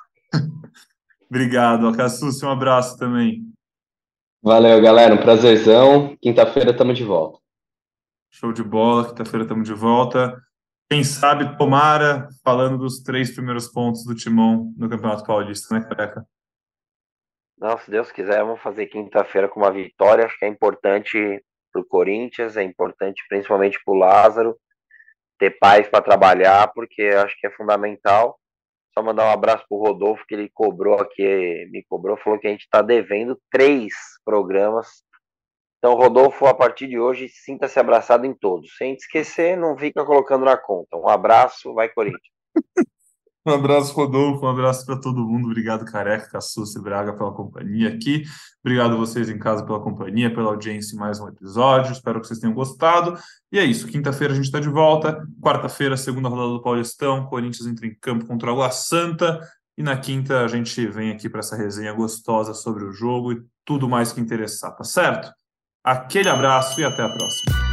Obrigado, Acassus, um abraço também. Valeu, galera, um prazerzão. Quinta-feira estamos de volta. Show de bola, quinta-feira estamos de volta. Quem sabe, tomara, falando dos três primeiros pontos do Timão no Campeonato Paulista, né, Careca? Não, se Deus quiser, vamos fazer quinta-feira com uma vitória. Acho que é importante para o Corinthians, é importante principalmente para o Lázaro ter paz para trabalhar, porque acho que é fundamental. Só mandar um abraço para o Rodolfo, que ele cobrou aqui, me cobrou, falou que a gente está devendo três programas. Então, Rodolfo, a partir de hoje, sinta-se abraçado em todos. Sem esquecer, não fica colocando na conta. Um abraço, vai Corinthians. Um abraço, Rodolfo. Um abraço para todo mundo. Obrigado, Careca, Cassucci Braga, pela companhia aqui. Obrigado a vocês em casa pela companhia, pela audiência em mais um episódio. Espero que vocês tenham gostado. E é isso. Quinta-feira a gente está de volta. Quarta-feira, segunda rodada do Paulistão. Corinthians entra em campo contra o Santa. E na quinta a gente vem aqui para essa resenha gostosa sobre o jogo e tudo mais que interessar, tá certo? Aquele abraço e até a próxima.